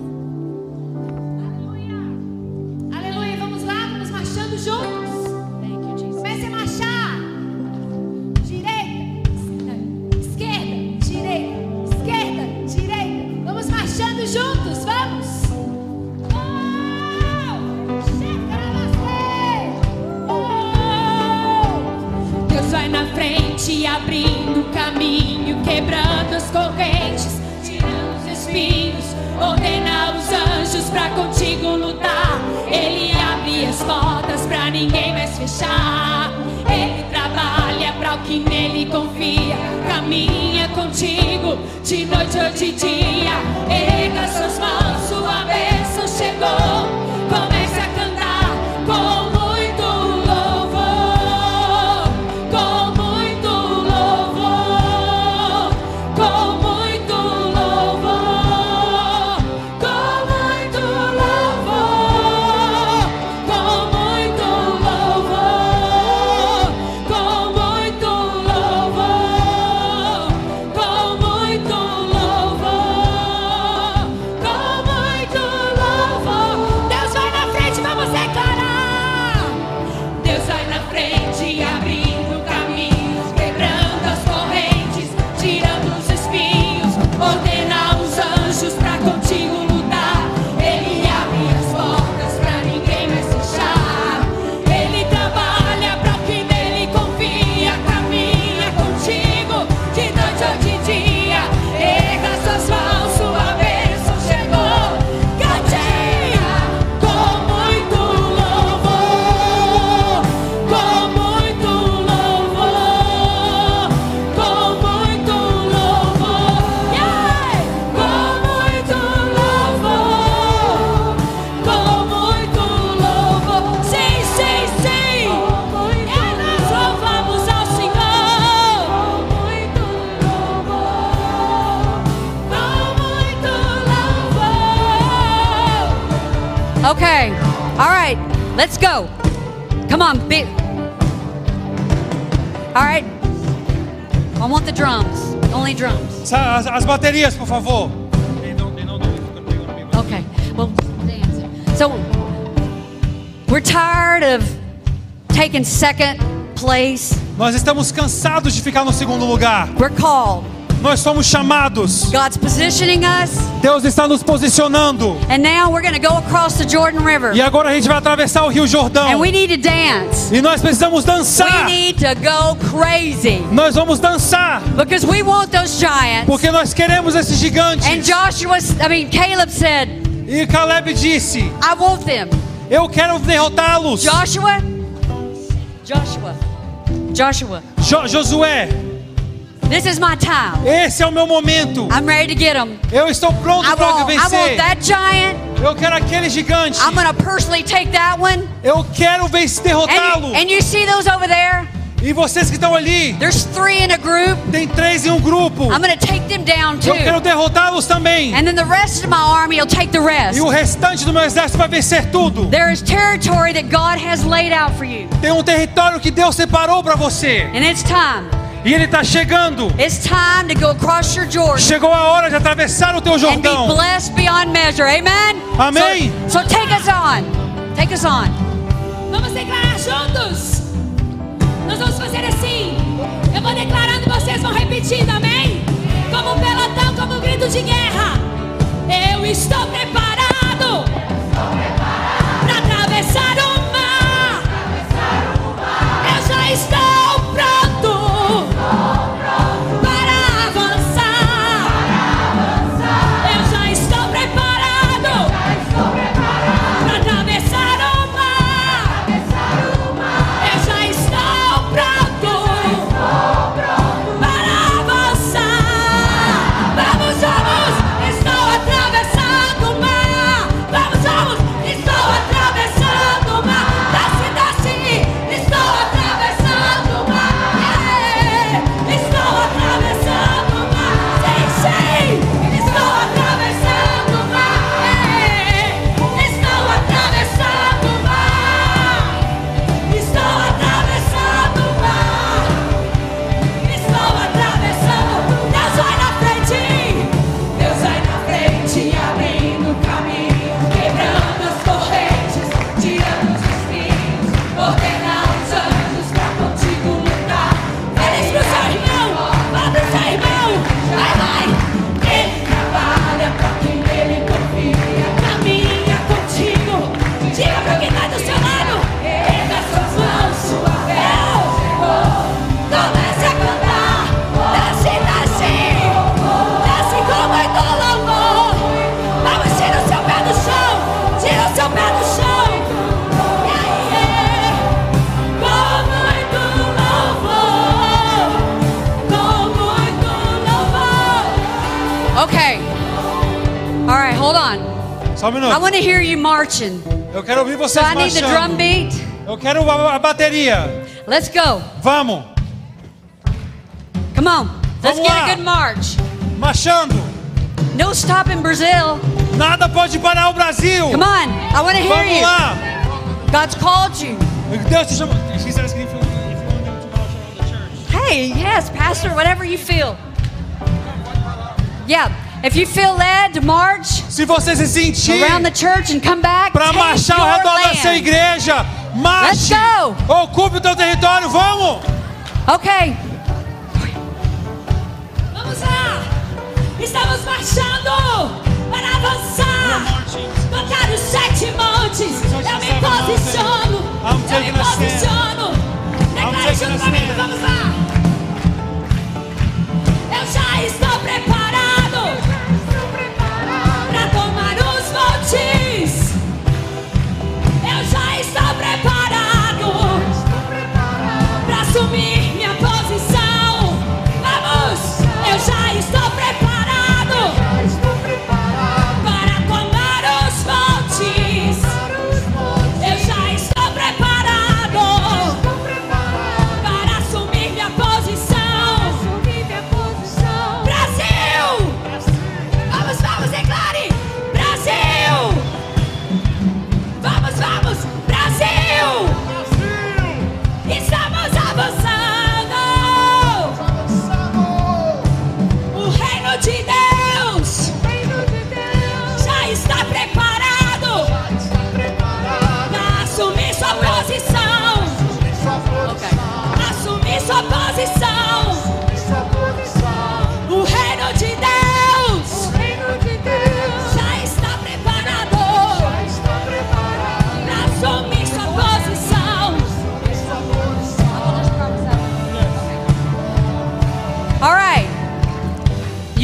All right. I want the drums. Only drums.
As, as baterias, por favor.
Okay. Well. So we're tired of taking second place.
Nós estamos cansados de ficar no segundo lugar.
We're called.
Nós somos chamados.
God's positioning us,
Deus está nos posicionando.
and now we're going to go across the Jordan River.
E agora a gente vai atravessar o Rio Jordão.
And we need to dance.
E nós precisamos
We
dançar.
need to go crazy
Nós vamos dançar.
because we want those giants.
Porque nós queremos esses gigantes.
And Joshua, I mean, Caleb said,
E Caleb disse:
I want them.
Eu quero derrotá-los.
Joshua, Joshua, Joshua,
Jo- Josué,
this is my time.
esse é o meu momento.
I'm ready to get them.
Eu estou pronto para
want, I want
vencer.
that giant.
Eu quero aquele gigante.
I'm to personally take that one.
Eu quero vencer, derrotá-lo.
And, and you see those over there? E vocês que estão ali,
There's three in a group.
tem três em um grupo.
I'm to take them down
Eu quero
too.
derrotá-los também.
And then the rest of my army will take the rest.
E o restante do meu exército vai vencer tudo.
There is territory that God has laid out for you.
Tem um território que Deus separou para você.
And it's time.
E ele está chegando.
It's time to go across your Jordan
Chegou a hora de atravessar o teu
and be
Jordão.
blessed beyond measure. Amen?
Amém.
So, so take us on. Take us on.
Vamos declarar juntos? Nós vamos fazer assim. Eu vou declarando e vocês vão repetindo, amém? Como um pelotão, como um grito de guerra. Eu estou preparado
Ouvir
So
vocês
I need the drum beat.
Eu quero a, a bateria.
Let's go.
Vamos.
Come on. Let's
Vamos
get
lá.
a good march.
Marchando.
No stop in Brazil.
Nada pode parar o Brasil.
Come on. I want to hear
Vamos
you.
lá.
God's called you.
Deus te. She's asking if you, want to march around the church.
Hey, yes, Pastor, whatever you feel. Yeah. If you feel led to march
Se você se sentir
around the church and come back,
para marchar ao redor da sua
land.
igreja,
Let's
marche.
go.
Ocupe o teu território. Vamos.
Okay.
Vamos lá! Estamos marchando para avançar! Tocar os sete montes! Eu me posiciono! Eu me posiciono! Declare junto comigo, vamos lá! Os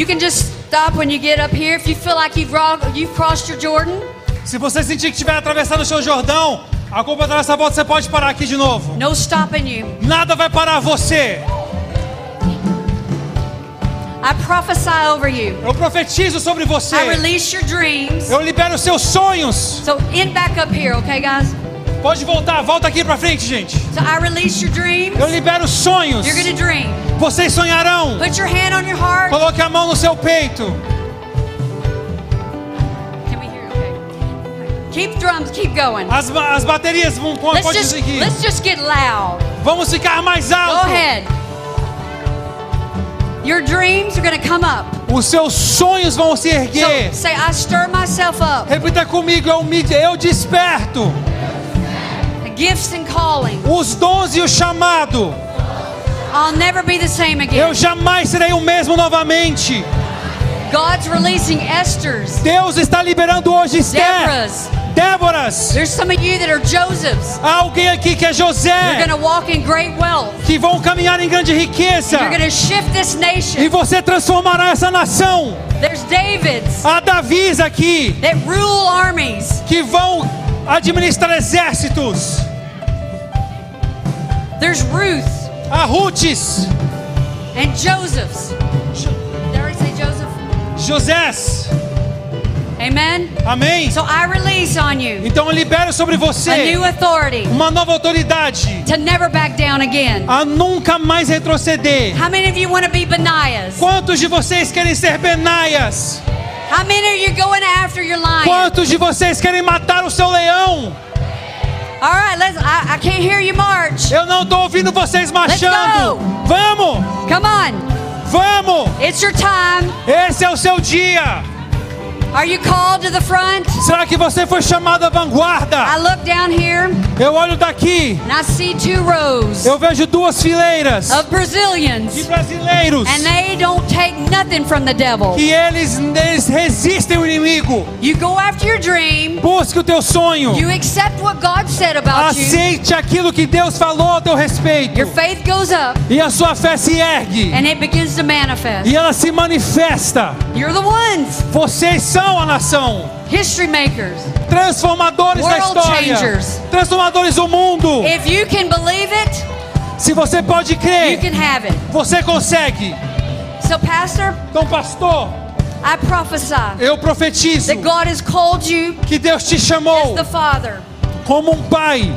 You can just stop when you get up here if you feel like you've, you've crossed your Jordan.
Se você sentir que estiver atravessando o seu Jordão, a culpa da nossa volta, você pode parar aqui de novo.
No stopping you.
Nada vai parar você.
I prophesy over you.
Eu profetizo sobre você.
I release your dreams.
Eu libero os seus sonhos.
So end back up here, okay, guys?
Pode voltar, volta aqui pra frente, gente.
So I release your dreams.
Eu libero sonhos.
You're to dream.
Vocês sonharão.
Put your hand on your heart.
Coloque a mão no seu peito.
Keep drums. Keep going.
As, as baterias vão
Let's
pode
just
seguir.
let's just get loud.
Vamos ficar mais
Go
alto.
ahead. Your dreams are to come up.
Os seus sonhos vão se
So
erguer.
say, I stir myself up.
Repita comigo, eu me eu desperto.
Gifts and calling.
Os dons e o chamado.
I'll never be the same again.
Eu jamais serei o mesmo novamente.
God's releasing Esther's,
Deus está liberando hoje Esther.
Deborah's.
Déboras.
There's some of you that are Joseph's.
Há alguém aqui que é
You're
José.
going to walk in great wealth.
Que vão caminhar em grande riqueza.
You're going to shift this
E
nation.
você transformará essa nação.
There's David's
Há Davis aqui.
that rule armies.
Que vão administrar exércitos.
There's Ruth
Há Rutes.
and Joseph's. Did I say Joseph?
Josés.
Amen.
Amém?
So I release on you
Então eu libero sobre
a
você
new authority
uma nova autoridade
to never back down again.
a nunca mais retroceder.
How many of you want to be Benaiahs?
Quantos de vocês querem ser Benaias?
How many are you going after your lion?
Quantos de vocês querem matar o seu leão?
All right, let's. I, I can't hear you march.
Eu não estou ouvindo vocês marchando. Vamos,
Come on,
vamos.
it's your time.
Esse é o seu dia.
Are you called to the front?
Será que você foi chamado à
I
vanguarda?
look down here
Eu olho daqui,
and I see two rows
eu vejo duas fileiras
of
de
Brazilians,
brasileiros
and they don't take nothing from the devil.
que eles, eles resistem o inimigo.
You go after your dream.
Busque o teu sonho.
You accept what God said about you.
Aceite aquilo que Deus falou a teu respeito.
Your faith goes up,
E a sua fé se ergue.
and it begins to manifest.
E ela se manifesta.
You're the ones,
Vocês a nação.
history makers.
Transformadores da
World
história.
changers.
Transformadores do mundo.
If you can believe it,
Se você pode
you
crer,
can have it.
você consegue.
So, Pastor,
Então, pastor,
I prophesy
eu profetizo
that God has called you
que Deus te
as
chamou
the Father.
como um pai.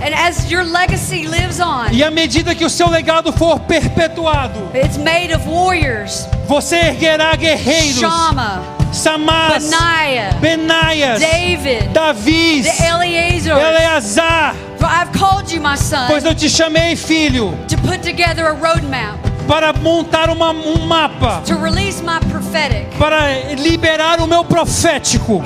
And as your legacy lives on,
E à medida que o seu legado for perpetuado,
it's made of warriors
você erguerá guerreiros.
Shama,
Samás,
Benaiah,
Benaias,
David,
Davis,
the Eleazar.
Eleazar.
I've called you, my son,
Pois eu te chamei, filho,
to put together a roadmap,
para montar uma- um mapa,
to release my prophetic
para liberar o meu profético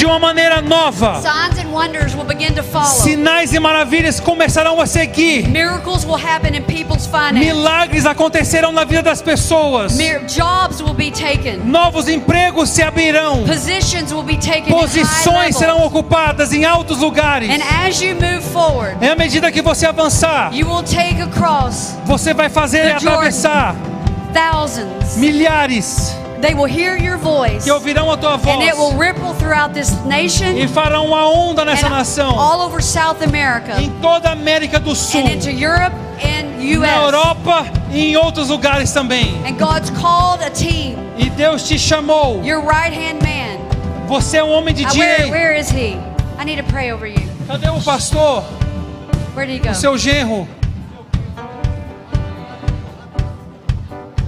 de uma maneira nova.
Signs and wonders will begin to follow.
Sinais e maravilhas começarão a seguir.
Miracles will happen in people's finances.
Milagres acontecerão na vida das pessoas.
Mir- jobs will be taken.
Novos empregos se abrirão.
Positions will be taken in high
Posições serão ocupadas em altos lugares.
And as you move forward,
E à medida que você avançar, você vai fazer atravessar
thousands.
milhares
They will hear your voice.
que ouvirão a tua
And it will
voz
ripple throughout this nation
e farão uma onda nessa
and
nação
all over South America
em toda a América do Sul,
and into Europe and
na
US.
Europa e em outros lugares também.
And God's called a team.
E Deus te chamou.
Your right hand man.
Você é um homem de
Uh, where,
direito.
where is he? I need to pray over you.
Cadê o pastor?
Where did he go?
O seu genro.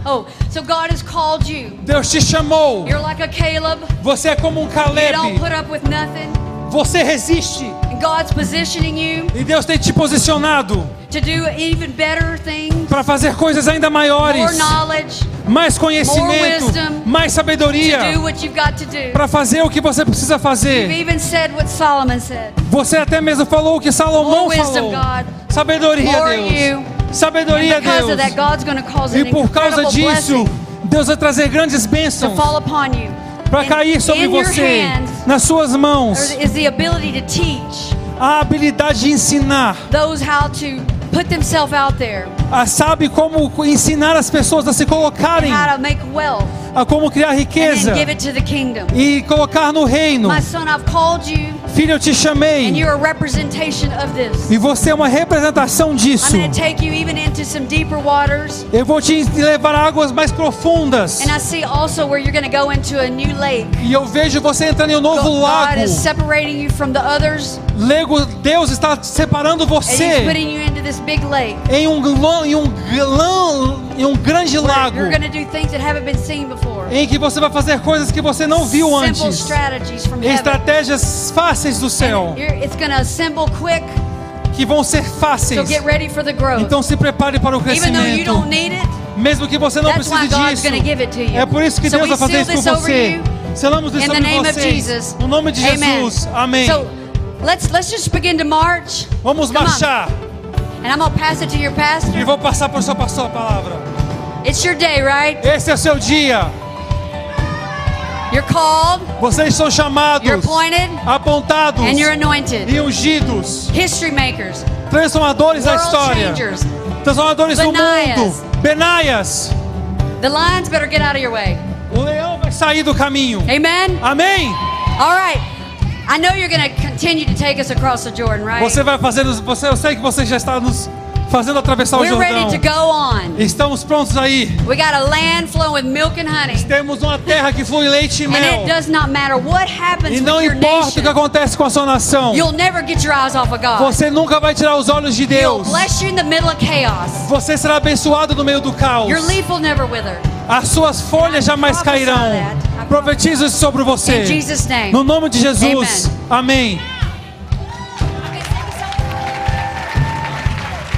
Oh, so God has called you.
Deus te chamou.
You're like a Caleb.
Você é como um
You don't
Caleb.
put up with nothing.
Você resiste.
And God's positioning you
E Deus tem te posicionado
to do even better things,
para fazer coisas ainda
more
maiores.
knowledge,
Mais conhecimento.
wisdom,
Mais
to
sabedoria.
do what you've got to do.
Para fazer o que você precisa
You've
fazer.
even said what Solomon said.
Você até mesmo falou o que Salomão
More wisdom,
falou.
God.
Sabedoria, Deus.
you.
Sabedoria,
And
Deus. E por causa disso, Deus vai trazer grandes bênçãos para
And
cair sobre você. Nas suas mãos, a habilidade de ensinar.
those how to put themselves out there,
a sabe como ensinar as pessoas a se colocarem,
how to make wealth,
a como criar riqueza e colocar no reino. Filho, eu te chamei. E você é uma representação
I'm
disso.
going to take you even into some deeper waters.
Eu vou te levar a águas mais profundas.
And I see also where you're going to go into a new lake.
E eu vejo você entrando em um novo lago. Lego, Deus está separando você em um, em um, em um grande lago. Em que você vai fazer coisas que você não viu antes. Estratégias fáceis do céu. Que vão ser fáceis. Então se prepare para o crescimento. Mesmo que você não precise disso.
gonna give it to you.
É por isso que Deus vai fazer isso com você. Selamos isso sobre.
Jesus.
No nome de. Jesus. Amém.
Let's let's just begin to march.
Vamos
Come on.
marchar.
And I'm gonna pass it to your
E
pastor.
vou passar para o seu pastor a palavra.
It's your day, right?
Esse é o seu dia.
You're called,
Vocês são chamados,
you're appointed,
apontados
and you're anointed.
e ungidos.
History makers,
Transformadores da história.
changers.
Transformadores do
Benaias.
mundo. Benaias.
The lions better get out of your way.
O leão vai sair do caminho.
Amen.
Amém.
All right.
Você vai fazer, você, eu sei que você já está nos fazendo atravessar o
We're ready to
Jordão.
go on.
Estamos prontos aí.
We got a land flowing with milk and honey.
Temos uma terra que flui leite e
And it
mel.
does not matter what happens
E não importa o que acontece com a sua nação.
You'll never get your eyes off of God.
Você nunca vai tirar os olhos de Deus. Você será abençoado no meio do caos.
Your leaf will never wither.
As suas folhas jamais cairão. Profetizo isso sobre você. No nome de Jesus. Amém.